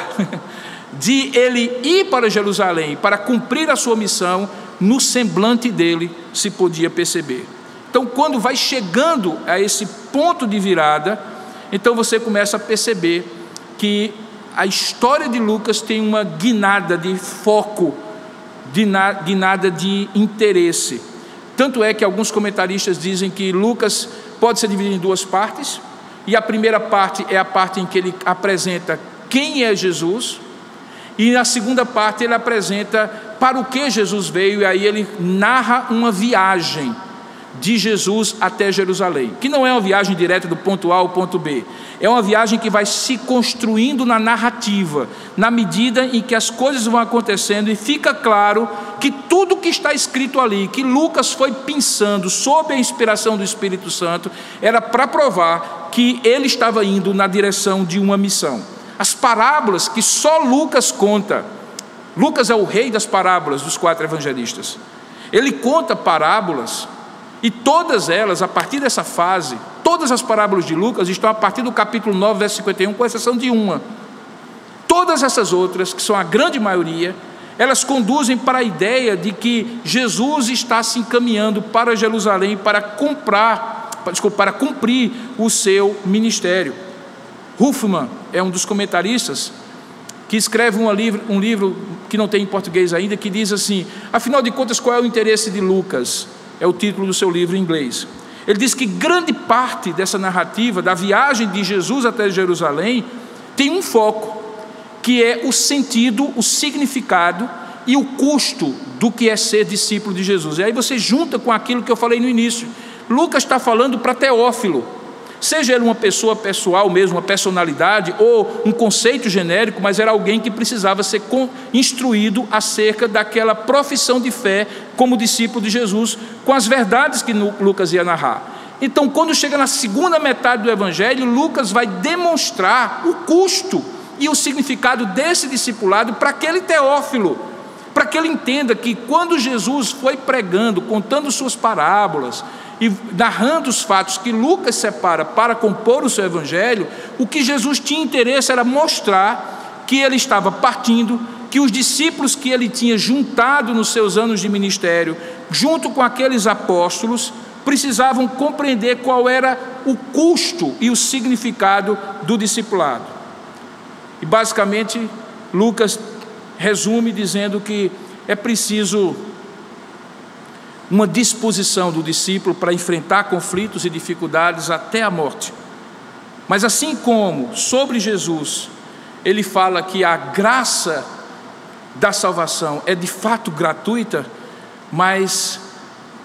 de ele ir para Jerusalém para cumprir a sua missão, no semblante dele se podia perceber. Então, quando vai chegando a esse ponto de virada, então você começa a perceber que a história de Lucas tem uma guinada de foco, guinada de interesse. Tanto é que alguns comentaristas dizem que Lucas pode ser dividido em duas partes, e a primeira parte é a parte em que ele apresenta quem é Jesus, e na segunda parte ele apresenta para o que Jesus veio, e aí ele narra uma viagem de Jesus até Jerusalém, que não é uma viagem direta do ponto A ao ponto B, é uma viagem que vai se construindo na narrativa, na medida em que as coisas vão acontecendo e fica claro que tudo que está escrito ali, que Lucas foi pensando sob a inspiração do Espírito Santo, era para provar que ele estava indo na direção de uma missão. As parábolas que só Lucas conta. Lucas é o rei das parábolas dos quatro evangelistas. Ele conta parábolas e todas elas, a partir dessa fase, todas as parábolas de Lucas estão a partir do capítulo 9, verso 51, com exceção de uma. Todas essas outras, que são a grande maioria, elas conduzem para a ideia de que Jesus está se encaminhando para Jerusalém para comprar, desculpa, para cumprir o seu ministério. Huffman é um dos comentaristas que escreve um livro, um livro que não tem em português ainda, que diz assim: afinal de contas, qual é o interesse de Lucas? É o título do seu livro em inglês. Ele diz que grande parte dessa narrativa, da viagem de Jesus até Jerusalém, tem um foco, que é o sentido, o significado e o custo do que é ser discípulo de Jesus. E aí você junta com aquilo que eu falei no início. Lucas está falando para Teófilo, seja ele uma pessoa pessoal mesmo, uma personalidade, ou um conceito genérico, mas era alguém que precisava ser instruído acerca daquela profissão de fé como discípulo de Jesus, com as verdades que Lucas ia narrar. Então, quando chega na segunda metade do Evangelho, Lucas vai demonstrar o custo e o significado desse discipulado para aquele Teófilo, para que ele entenda que quando Jesus foi pregando, contando suas parábolas, e narrando os fatos que Lucas separa para compor o seu evangelho, o que Jesus tinha interesse era mostrar que ele estava partindo, que os discípulos que ele tinha juntado nos seus anos de ministério, junto com aqueles apóstolos, precisavam compreender qual era o custo e o significado do discipulado. E basicamente, Lucas resume dizendo que é preciso uma disposição do discípulo para enfrentar conflitos e dificuldades até a morte. Mas assim como sobre Jesus, ele fala que a graça da salvação é de fato gratuita, mas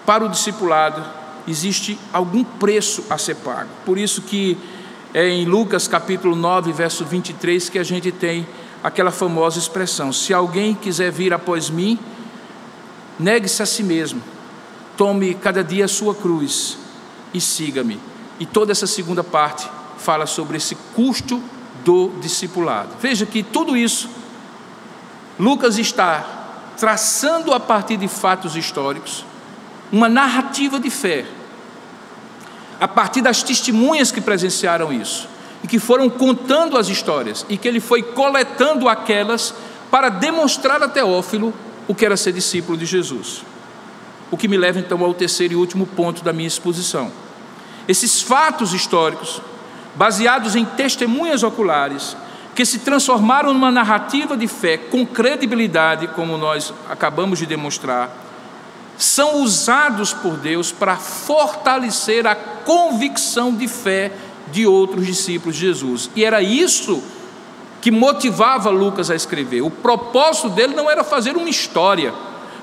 para o discipulado existe algum preço a ser pago. Por isso que é em Lucas capítulo 9, verso 23 que a gente tem aquela famosa expressão: se alguém quiser vir após mim, negue-se a si mesmo Tome cada dia a sua cruz e siga-me. E toda essa segunda parte fala sobre esse custo do discipulado. Veja que tudo isso Lucas está traçando a partir de fatos históricos uma narrativa de fé, a partir das testemunhas que presenciaram isso e que foram contando as histórias e que ele foi coletando aquelas para demonstrar a Teófilo o que era ser discípulo de Jesus. O que me leva então ao terceiro e último ponto da minha exposição. Esses fatos históricos, baseados em testemunhas oculares, que se transformaram numa narrativa de fé com credibilidade, como nós acabamos de demonstrar, são usados por Deus para fortalecer a convicção de fé de outros discípulos de Jesus. E era isso que motivava Lucas a escrever. O propósito dele não era fazer uma história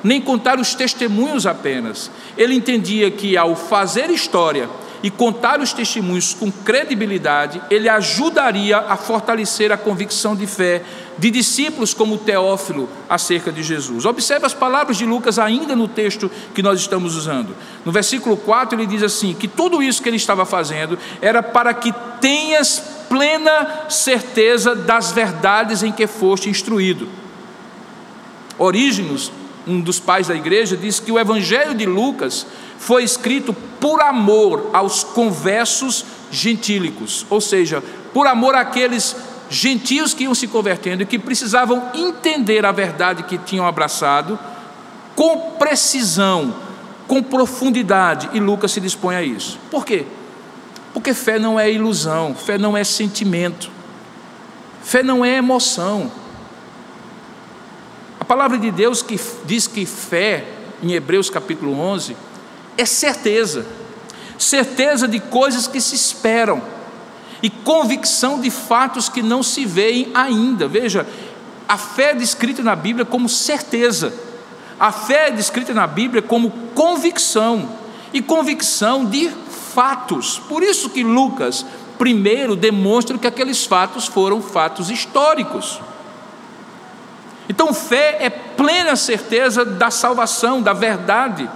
nem contar os testemunhos apenas. Ele entendia que ao fazer história e contar os testemunhos com credibilidade, ele ajudaria a fortalecer a convicção de fé de discípulos como Teófilo acerca de Jesus. Observe as palavras de Lucas ainda no texto que nós estamos usando. No versículo 4 ele diz assim: que tudo isso que ele estava fazendo era para que tenhas plena certeza das verdades em que foste instruído. Orígenos um dos pais da igreja, diz que o Evangelho de Lucas foi escrito por amor aos conversos gentílicos, ou seja, por amor àqueles gentios que iam se convertendo e que precisavam entender a verdade que tinham abraçado com precisão, com profundidade, e Lucas se dispõe a isso. Por quê? Porque fé não é ilusão, fé não é sentimento, fé não é emoção. A palavra de Deus que diz que fé, em Hebreus capítulo 11, é certeza, certeza de coisas que se esperam e convicção de fatos que não se veem ainda. Veja, a fé é descrita na Bíblia como certeza, a fé é descrita na Bíblia como convicção e convicção de fatos. Por isso que Lucas primeiro demonstra que aqueles fatos foram fatos históricos. Então, fé é plena certeza da salvação, da verdade,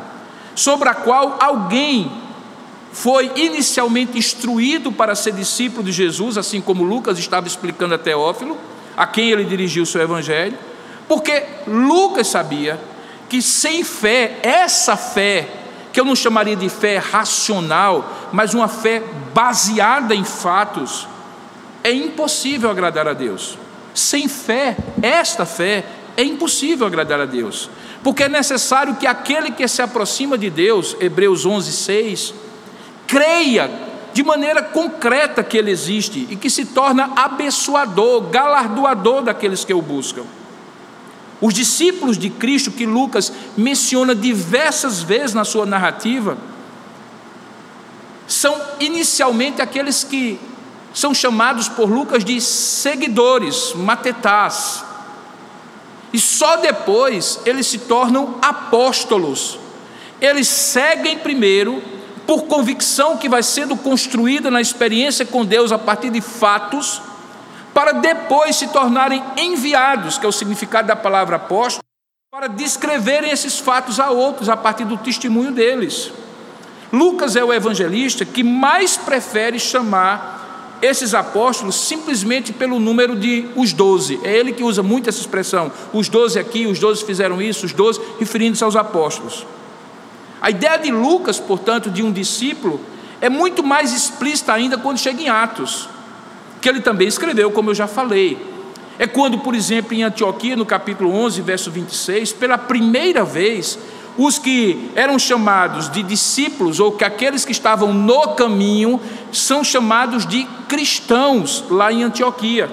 sobre a qual alguém foi inicialmente instruído para ser discípulo de Jesus, assim como Lucas estava explicando a Teófilo, a quem ele dirigiu o seu evangelho, porque Lucas sabia que sem fé, essa fé, que eu não chamaria de fé racional, mas uma fé baseada em fatos, é impossível agradar a Deus. Sem fé, esta fé, é impossível agradar a Deus, porque é necessário que aquele que se aproxima de Deus, Hebreus 11, 6, creia de maneira concreta que Ele existe e que se torna abençoador, galardoador daqueles que o buscam. Os discípulos de Cristo, que Lucas menciona diversas vezes na sua narrativa, são inicialmente aqueles que são chamados por Lucas de seguidores, matetás. E só depois eles se tornam apóstolos. Eles seguem primeiro por convicção que vai sendo construída na experiência com Deus a partir de fatos, para depois se tornarem enviados, que é o significado da palavra apóstolo, para descreverem esses fatos a outros a partir do testemunho deles. Lucas é o evangelista que mais prefere chamar esses apóstolos simplesmente pelo número de os doze. É ele que usa muito essa expressão. Os doze aqui, os doze fizeram isso, os doze, referindo-se aos apóstolos. A ideia de Lucas, portanto, de um discípulo, é muito mais explícita ainda quando chega em Atos, que ele também escreveu, como eu já falei. É quando, por exemplo, em Antioquia, no capítulo 11, verso 26, pela primeira vez, os que eram chamados de discípulos, ou que aqueles que estavam no caminho, são chamados de cristãos lá em Antioquia.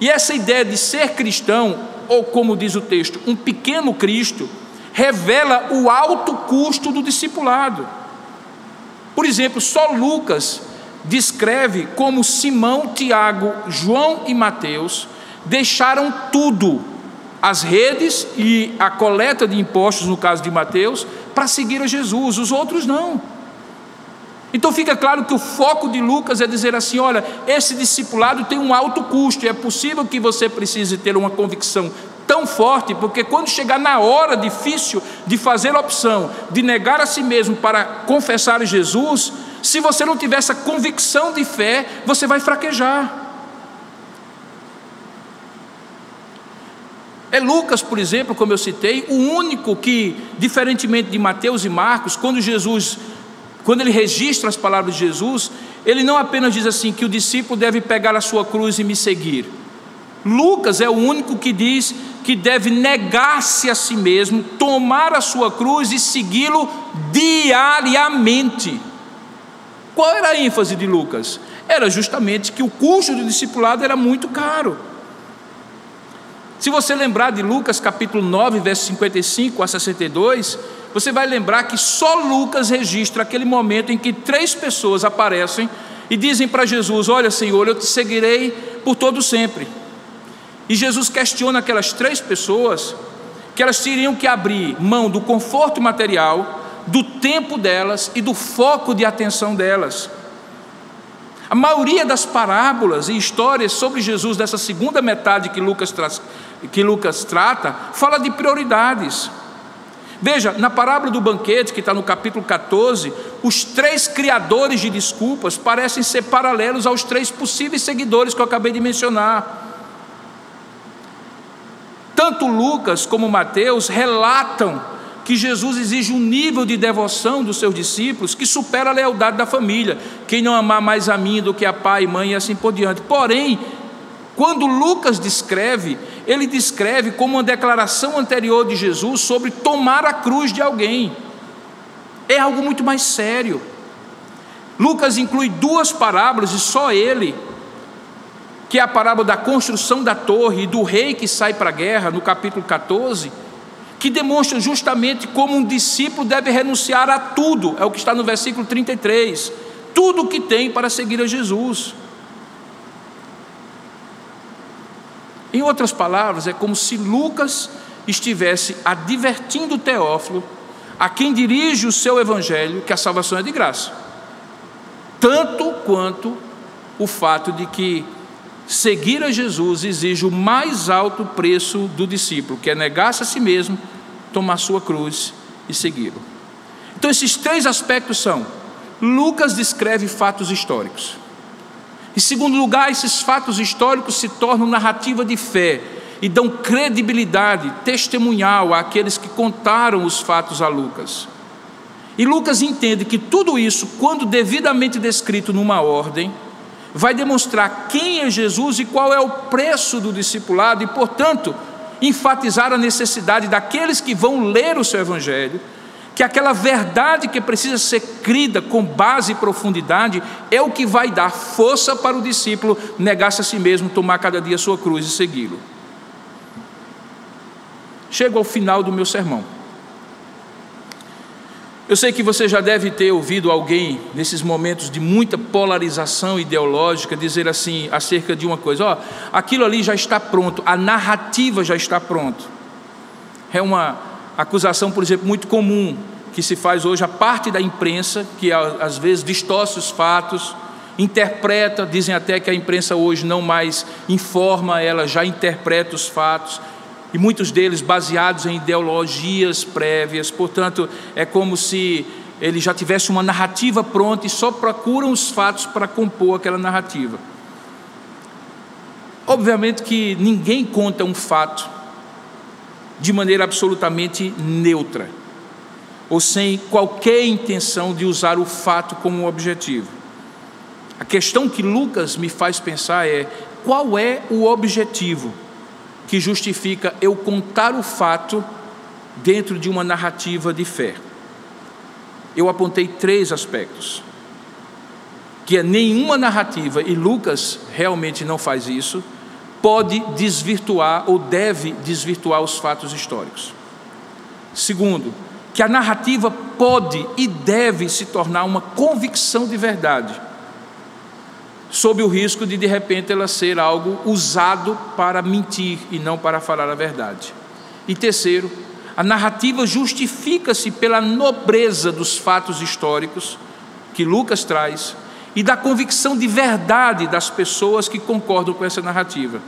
E essa ideia de ser cristão, ou como diz o texto, um pequeno Cristo, revela o alto custo do discipulado. Por exemplo, só Lucas descreve como Simão, Tiago, João e Mateus deixaram tudo, as redes e a coleta de impostos, no caso de Mateus, para seguir a Jesus, os outros não. Então fica claro que o foco de Lucas é dizer assim: olha, esse discipulado tem um alto custo, e é possível que você precise ter uma convicção tão forte, porque quando chegar na hora difícil de fazer a opção de negar a si mesmo para confessar Jesus, se você não tiver essa convicção de fé, você vai fraquejar. É Lucas, por exemplo, como eu citei, o único que, diferentemente de Mateus e Marcos, quando Jesus, quando ele registra as palavras de Jesus, ele não apenas diz assim que o discípulo deve pegar a sua cruz e me seguir. Lucas é o único que diz que deve negar-se a si mesmo, tomar a sua cruz e segui-lo diariamente. Qual era a ênfase de Lucas? Era justamente que o custo do discipulado era muito caro. Se você lembrar de Lucas capítulo 9, verso 55 a 62, você vai lembrar que só Lucas registra aquele momento em que três pessoas aparecem e dizem para Jesus: Olha, Senhor, eu te seguirei por todo sempre. E Jesus questiona aquelas três pessoas que elas teriam que abrir mão do conforto material, do tempo delas e do foco de atenção delas. A maioria das parábolas e histórias sobre Jesus dessa segunda metade que Lucas, que Lucas trata, fala de prioridades. Veja, na parábola do banquete, que está no capítulo 14, os três criadores de desculpas parecem ser paralelos aos três possíveis seguidores que eu acabei de mencionar. Tanto Lucas como Mateus relatam que Jesus exige um nível de devoção dos seus discípulos que supera a lealdade da família. Quem não amar mais a mim do que a pai e mãe e assim por diante. Porém, quando Lucas descreve, ele descreve como uma declaração anterior de Jesus sobre tomar a cruz de alguém. É algo muito mais sério. Lucas inclui duas parábolas e só ele que é a parábola da construção da torre e do rei que sai para a guerra, no capítulo 14, que demonstra justamente como um discípulo deve renunciar a tudo, é o que está no versículo 33, tudo o que tem para seguir a Jesus. Em outras palavras, é como se Lucas estivesse advertindo Teófilo, a quem dirige o seu evangelho, que a salvação é de graça, tanto quanto o fato de que Seguir a Jesus exige o mais alto preço do discípulo, que é negar-se a si mesmo, tomar sua cruz e segui-lo. Então, esses três aspectos são Lucas descreve fatos históricos. Em segundo lugar, esses fatos históricos se tornam narrativa de fé e dão credibilidade testemunhal àqueles que contaram os fatos a Lucas. E Lucas entende que tudo isso, quando devidamente descrito numa ordem, vai demonstrar quem é Jesus e qual é o preço do discipulado e, portanto, enfatizar a necessidade daqueles que vão ler o seu evangelho, que aquela verdade que precisa ser crida com base e profundidade é o que vai dar força para o discípulo negar-se a si mesmo, tomar cada dia a sua cruz e segui-lo. Chego ao final do meu sermão. Eu sei que você já deve ter ouvido alguém, nesses momentos de muita polarização ideológica, dizer assim acerca de uma coisa: ó, aquilo ali já está pronto, a narrativa já está pronta. É uma acusação, por exemplo, muito comum que se faz hoje a parte da imprensa, que às vezes distorce os fatos, interpreta, dizem até que a imprensa hoje não mais informa, ela já interpreta os fatos e muitos deles baseados em ideologias prévias, portanto, é como se ele já tivesse uma narrativa pronta e só procuram os fatos para compor aquela narrativa. Obviamente que ninguém conta um fato de maneira absolutamente neutra, ou sem qualquer intenção de usar o fato como objetivo. A questão que Lucas me faz pensar é: qual é o objetivo? que justifica eu contar o fato dentro de uma narrativa de fé. Eu apontei três aspectos. Que é nenhuma narrativa, e Lucas realmente não faz isso, pode desvirtuar ou deve desvirtuar os fatos históricos. Segundo, que a narrativa pode e deve se tornar uma convicção de verdade sob o risco de de repente ela ser algo usado para mentir e não para falar a verdade. E terceiro, a narrativa justifica-se pela nobreza dos fatos históricos que Lucas traz e da convicção de verdade das pessoas que concordam com essa narrativa.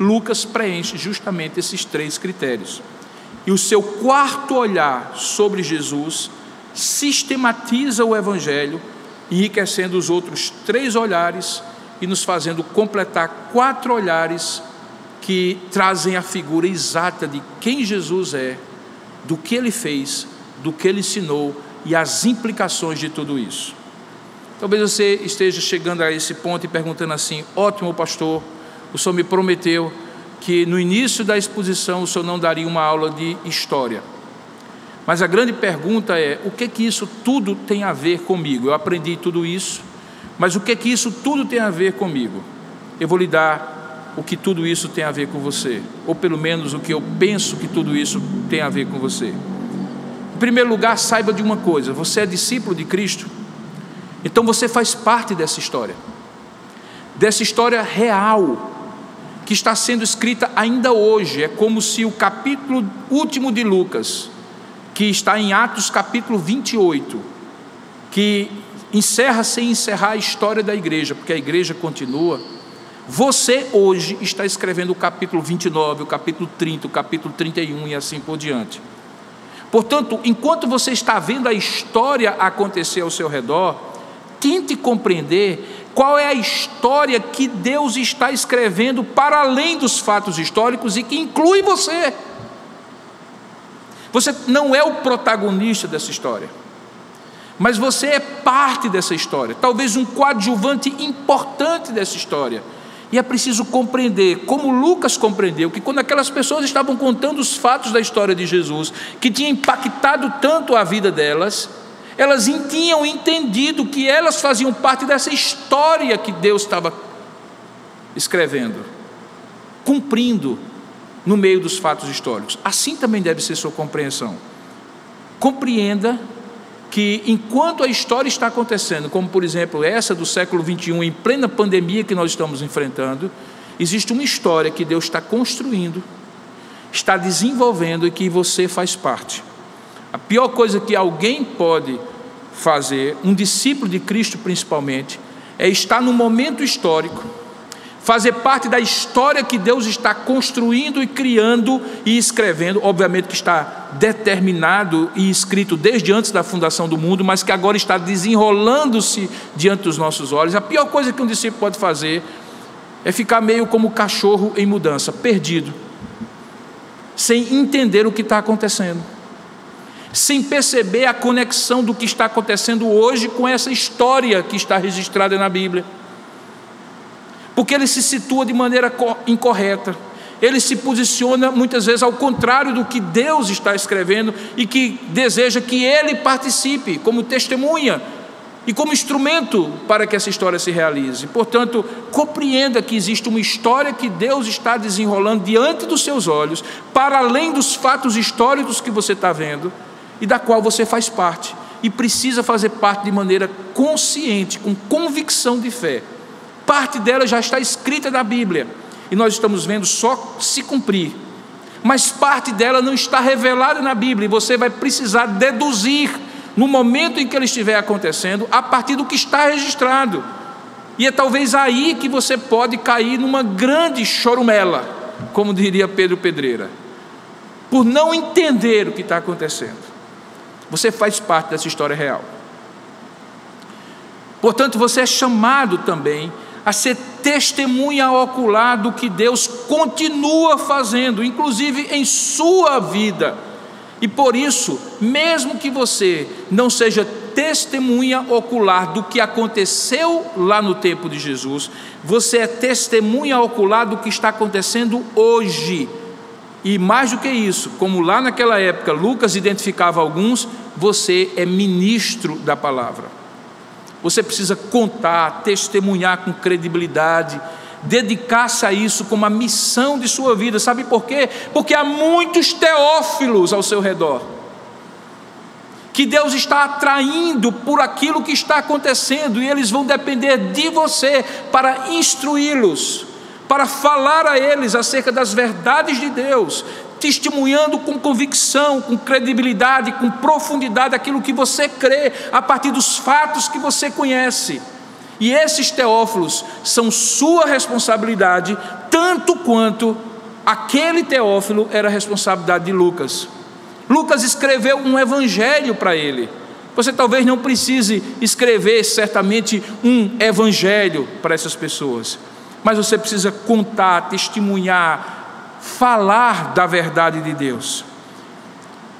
Lucas preenche justamente esses três critérios. E o seu quarto olhar sobre Jesus sistematiza o evangelho enriquecendo os outros três olhares e nos fazendo completar quatro olhares que trazem a figura exata de quem Jesus é, do que ele fez, do que ele ensinou e as implicações de tudo isso. Talvez você esteja chegando a esse ponto e perguntando assim: ótimo, pastor, o senhor me prometeu que no início da exposição o senhor não daria uma aula de história. Mas a grande pergunta é: o que que isso tudo tem a ver comigo? Eu aprendi tudo isso, mas o que que isso tudo tem a ver comigo? Eu vou lhe dar o que tudo isso tem a ver com você, ou pelo menos o que eu penso que tudo isso tem a ver com você. Em primeiro lugar, saiba de uma coisa: você é discípulo de Cristo, então você faz parte dessa história, dessa história real, que está sendo escrita ainda hoje. É como se o capítulo último de Lucas que está em Atos capítulo 28, que encerra sem encerrar a história da igreja, porque a igreja continua. Você hoje está escrevendo o capítulo 29, o capítulo 30, o capítulo 31 e assim por diante. Portanto, enquanto você está vendo a história acontecer ao seu redor, tente compreender qual é a história que Deus está escrevendo para além dos fatos históricos e que inclui você. Você não é o protagonista dessa história, mas você é parte dessa história, talvez um coadjuvante importante dessa história. E é preciso compreender, como Lucas compreendeu, que quando aquelas pessoas estavam contando os fatos da história de Jesus, que tinha impactado tanto a vida delas, elas tinham entendido que elas faziam parte dessa história que Deus estava escrevendo, cumprindo no meio dos fatos históricos. Assim também deve ser sua compreensão. Compreenda que enquanto a história está acontecendo, como por exemplo essa do século 21, em plena pandemia que nós estamos enfrentando, existe uma história que Deus está construindo, está desenvolvendo e que você faz parte. A pior coisa que alguém pode fazer, um discípulo de Cristo principalmente, é estar no momento histórico fazer parte da história que Deus está construindo e criando e escrevendo, obviamente que está determinado e escrito desde antes da fundação do mundo, mas que agora está desenrolando-se diante dos nossos olhos. A pior coisa que um discípulo pode fazer é ficar meio como cachorro em mudança, perdido, sem entender o que está acontecendo, sem perceber a conexão do que está acontecendo hoje com essa história que está registrada na Bíblia porque ele se situa de maneira incorreta. Ele se posiciona muitas vezes ao contrário do que Deus está escrevendo e que deseja que ele participe como testemunha e como instrumento para que essa história se realize. Portanto, compreenda que existe uma história que Deus está desenrolando diante dos seus olhos, para além dos fatos históricos que você está vendo e da qual você faz parte e precisa fazer parte de maneira consciente, com convicção de fé parte dela já está escrita na Bíblia e nós estamos vendo só se cumprir. Mas parte dela não está revelada na Bíblia e você vai precisar deduzir no momento em que ela estiver acontecendo a partir do que está registrado. E é talvez aí que você pode cair numa grande chorumela, como diria Pedro Pedreira, por não entender o que está acontecendo. Você faz parte dessa história real. Portanto, você é chamado também a ser testemunha ocular do que Deus continua fazendo, inclusive em sua vida. E por isso, mesmo que você não seja testemunha ocular do que aconteceu lá no tempo de Jesus, você é testemunha ocular do que está acontecendo hoje. E mais do que isso, como lá naquela época Lucas identificava alguns, você é ministro da palavra. Você precisa contar, testemunhar com credibilidade, dedicar-se a isso como a missão de sua vida. Sabe por quê? Porque há muitos teófilos ao seu redor. Que Deus está atraindo por aquilo que está acontecendo e eles vão depender de você para instruí-los, para falar a eles acerca das verdades de Deus, testemunhando com convicção, com credibilidade, com profundidade aquilo que você crê, a partir dos fatos que você conhece. E esses teófilos são sua responsabilidade, tanto quanto aquele teófilo era responsabilidade de Lucas. Lucas escreveu um evangelho para ele. Você talvez não precise escrever certamente um evangelho para essas pessoas, mas você precisa contar, testemunhar, falar da verdade de Deus.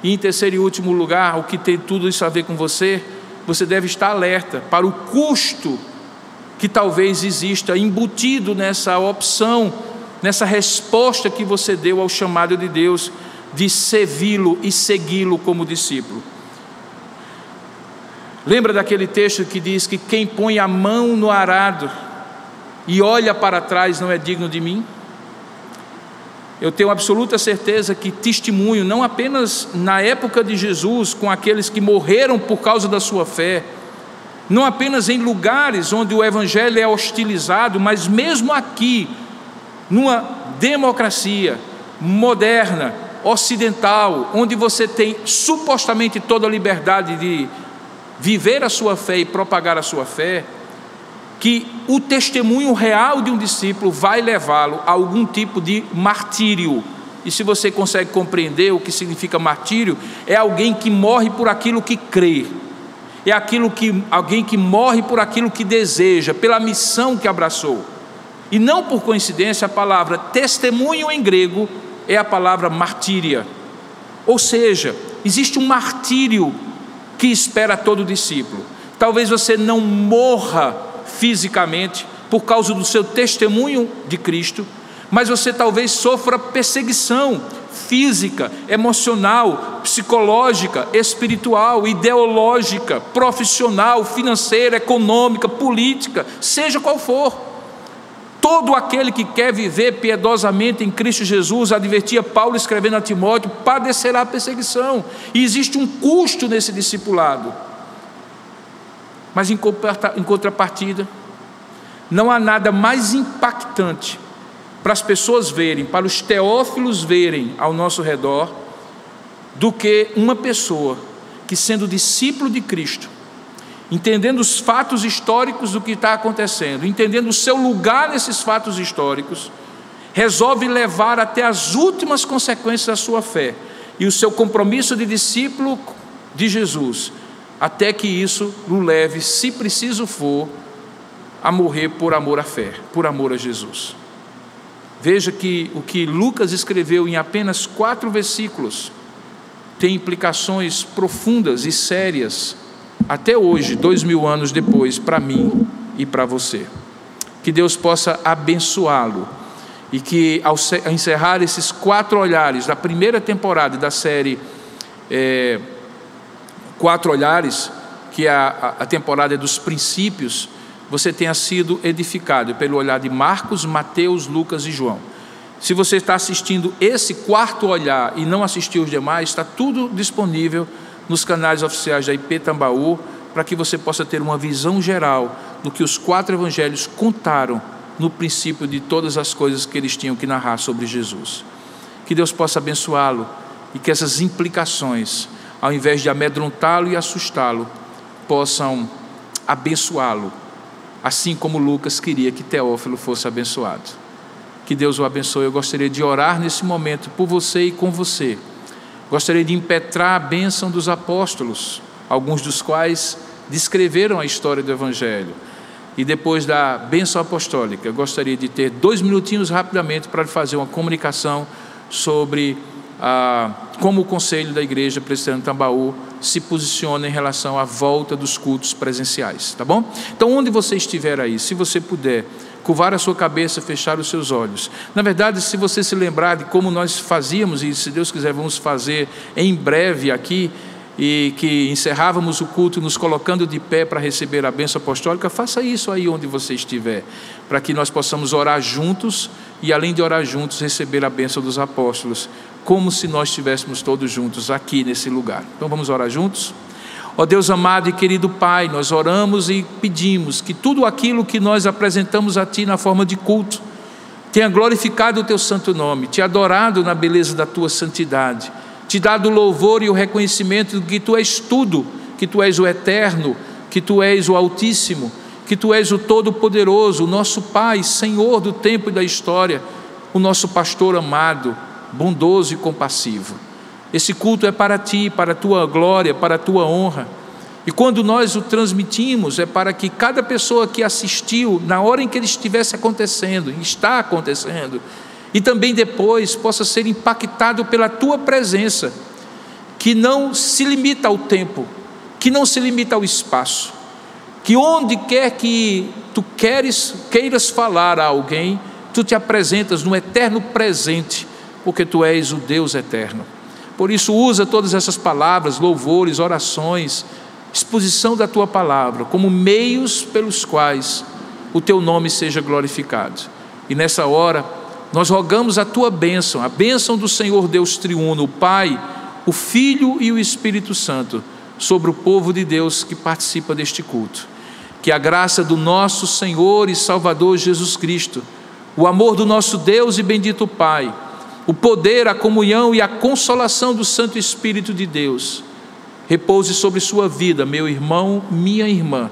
E em terceiro e último lugar, o que tem tudo isso a ver com você, você deve estar alerta para o custo que talvez exista embutido nessa opção, nessa resposta que você deu ao chamado de Deus de servi-lo e segui-lo como discípulo. Lembra daquele texto que diz que quem põe a mão no arado e olha para trás não é digno de mim? Eu tenho absoluta certeza que testemunho, não apenas na época de Jesus, com aqueles que morreram por causa da sua fé, não apenas em lugares onde o evangelho é hostilizado, mas mesmo aqui, numa democracia moderna, ocidental, onde você tem supostamente toda a liberdade de viver a sua fé e propagar a sua fé, que o testemunho real de um discípulo vai levá-lo a algum tipo de martírio. E se você consegue compreender o que significa martírio, é alguém que morre por aquilo que crê. É aquilo que alguém que morre por aquilo que deseja, pela missão que abraçou. E não por coincidência a palavra testemunho em grego é a palavra martíria. Ou seja, existe um martírio que espera todo discípulo. Talvez você não morra fisicamente por causa do seu testemunho de Cristo, mas você talvez sofra perseguição física, emocional, psicológica, espiritual, ideológica, profissional, financeira, econômica, política, seja qual for. Todo aquele que quer viver piedosamente em Cristo Jesus, advertia Paulo escrevendo a Timóteo, padecerá perseguição. E existe um custo nesse discipulado. Mas em contrapartida, não há nada mais impactante para as pessoas verem, para os teófilos verem ao nosso redor, do que uma pessoa que, sendo discípulo de Cristo entendendo os fatos históricos do que está acontecendo, entendendo o seu lugar nesses fatos históricos, resolve levar até as últimas consequências da sua fé e o seu compromisso de discípulo de Jesus, até que isso o leve, se preciso for, a morrer por amor à fé, por amor a Jesus. Veja que o que Lucas escreveu em apenas quatro versículos tem implicações profundas e sérias até hoje, dois mil anos depois, para mim e para você. Que Deus possa abençoá-lo e que, ao encerrar esses quatro olhares da primeira temporada da série é, Quatro Olhares, que é a, a temporada dos princípios, você tenha sido edificado pelo olhar de Marcos, Mateus, Lucas e João. Se você está assistindo esse quarto olhar e não assistiu os demais, está tudo disponível nos canais oficiais da IP Tambaú, para que você possa ter uma visão geral do que os quatro evangelhos contaram no princípio de todas as coisas que eles tinham que narrar sobre Jesus. Que Deus possa abençoá-lo e que essas implicações, ao invés de amedrontá-lo e assustá-lo, possam abençoá-lo, assim como Lucas queria que Teófilo fosse abençoado. Que Deus o abençoe. Eu gostaria de orar nesse momento por você e com você Gostaria de impetrar a bênção dos apóstolos, alguns dos quais descreveram a história do Evangelho. E depois da bênção apostólica, gostaria de ter dois minutinhos rapidamente para fazer uma comunicação sobre ah, como o Conselho da Igreja Presbiteriana Tambaú se posiciona em relação à volta dos cultos presenciais, tá bom? Então, onde você estiver aí, se você puder curvar a sua cabeça, fechar os seus olhos. Na verdade, se você se lembrar de como nós fazíamos, e se Deus quiser, vamos fazer em breve aqui, e que encerrávamos o culto nos colocando de pé para receber a bênção apostólica, faça isso aí onde você estiver, para que nós possamos orar juntos e, além de orar juntos, receber a bênção dos apóstolos, como se nós estivéssemos todos juntos aqui nesse lugar. Então vamos orar juntos? Ó Deus amado e querido Pai, nós oramos e pedimos que tudo aquilo que nós apresentamos a Ti na forma de culto tenha glorificado o Teu santo nome, te adorado na beleza da Tua santidade, te dado o louvor e o reconhecimento de que Tu és tudo, que Tu és o eterno, que Tu és o Altíssimo, que Tu és o Todo-Poderoso, o nosso Pai, Senhor do tempo e da história, o nosso pastor amado, bondoso e compassivo. Esse culto é para ti, para a tua glória, para a tua honra. E quando nós o transmitimos, é para que cada pessoa que assistiu, na hora em que ele estivesse acontecendo, está acontecendo, e também depois possa ser impactado pela tua presença, que não se limita ao tempo, que não se limita ao espaço, que onde quer que tu queres, queiras falar a alguém, tu te apresentas no eterno presente, porque tu és o Deus eterno. Por isso, usa todas essas palavras, louvores, orações, exposição da tua palavra, como meios pelos quais o teu nome seja glorificado. E nessa hora, nós rogamos a tua bênção, a bênção do Senhor Deus triuno, o Pai, o Filho e o Espírito Santo, sobre o povo de Deus que participa deste culto. Que a graça do nosso Senhor e Salvador Jesus Cristo, o amor do nosso Deus e bendito Pai, o poder, a comunhão e a consolação do Santo Espírito de Deus repouse sobre sua vida, meu irmão, minha irmã,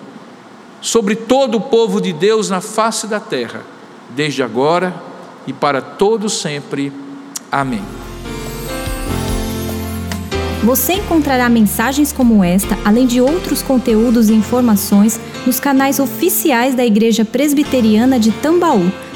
sobre todo o povo de Deus na face da terra, desde agora e para todo sempre. Amém. Você encontrará mensagens como esta, além de outros conteúdos e informações, nos canais oficiais da Igreja Presbiteriana de Tambaú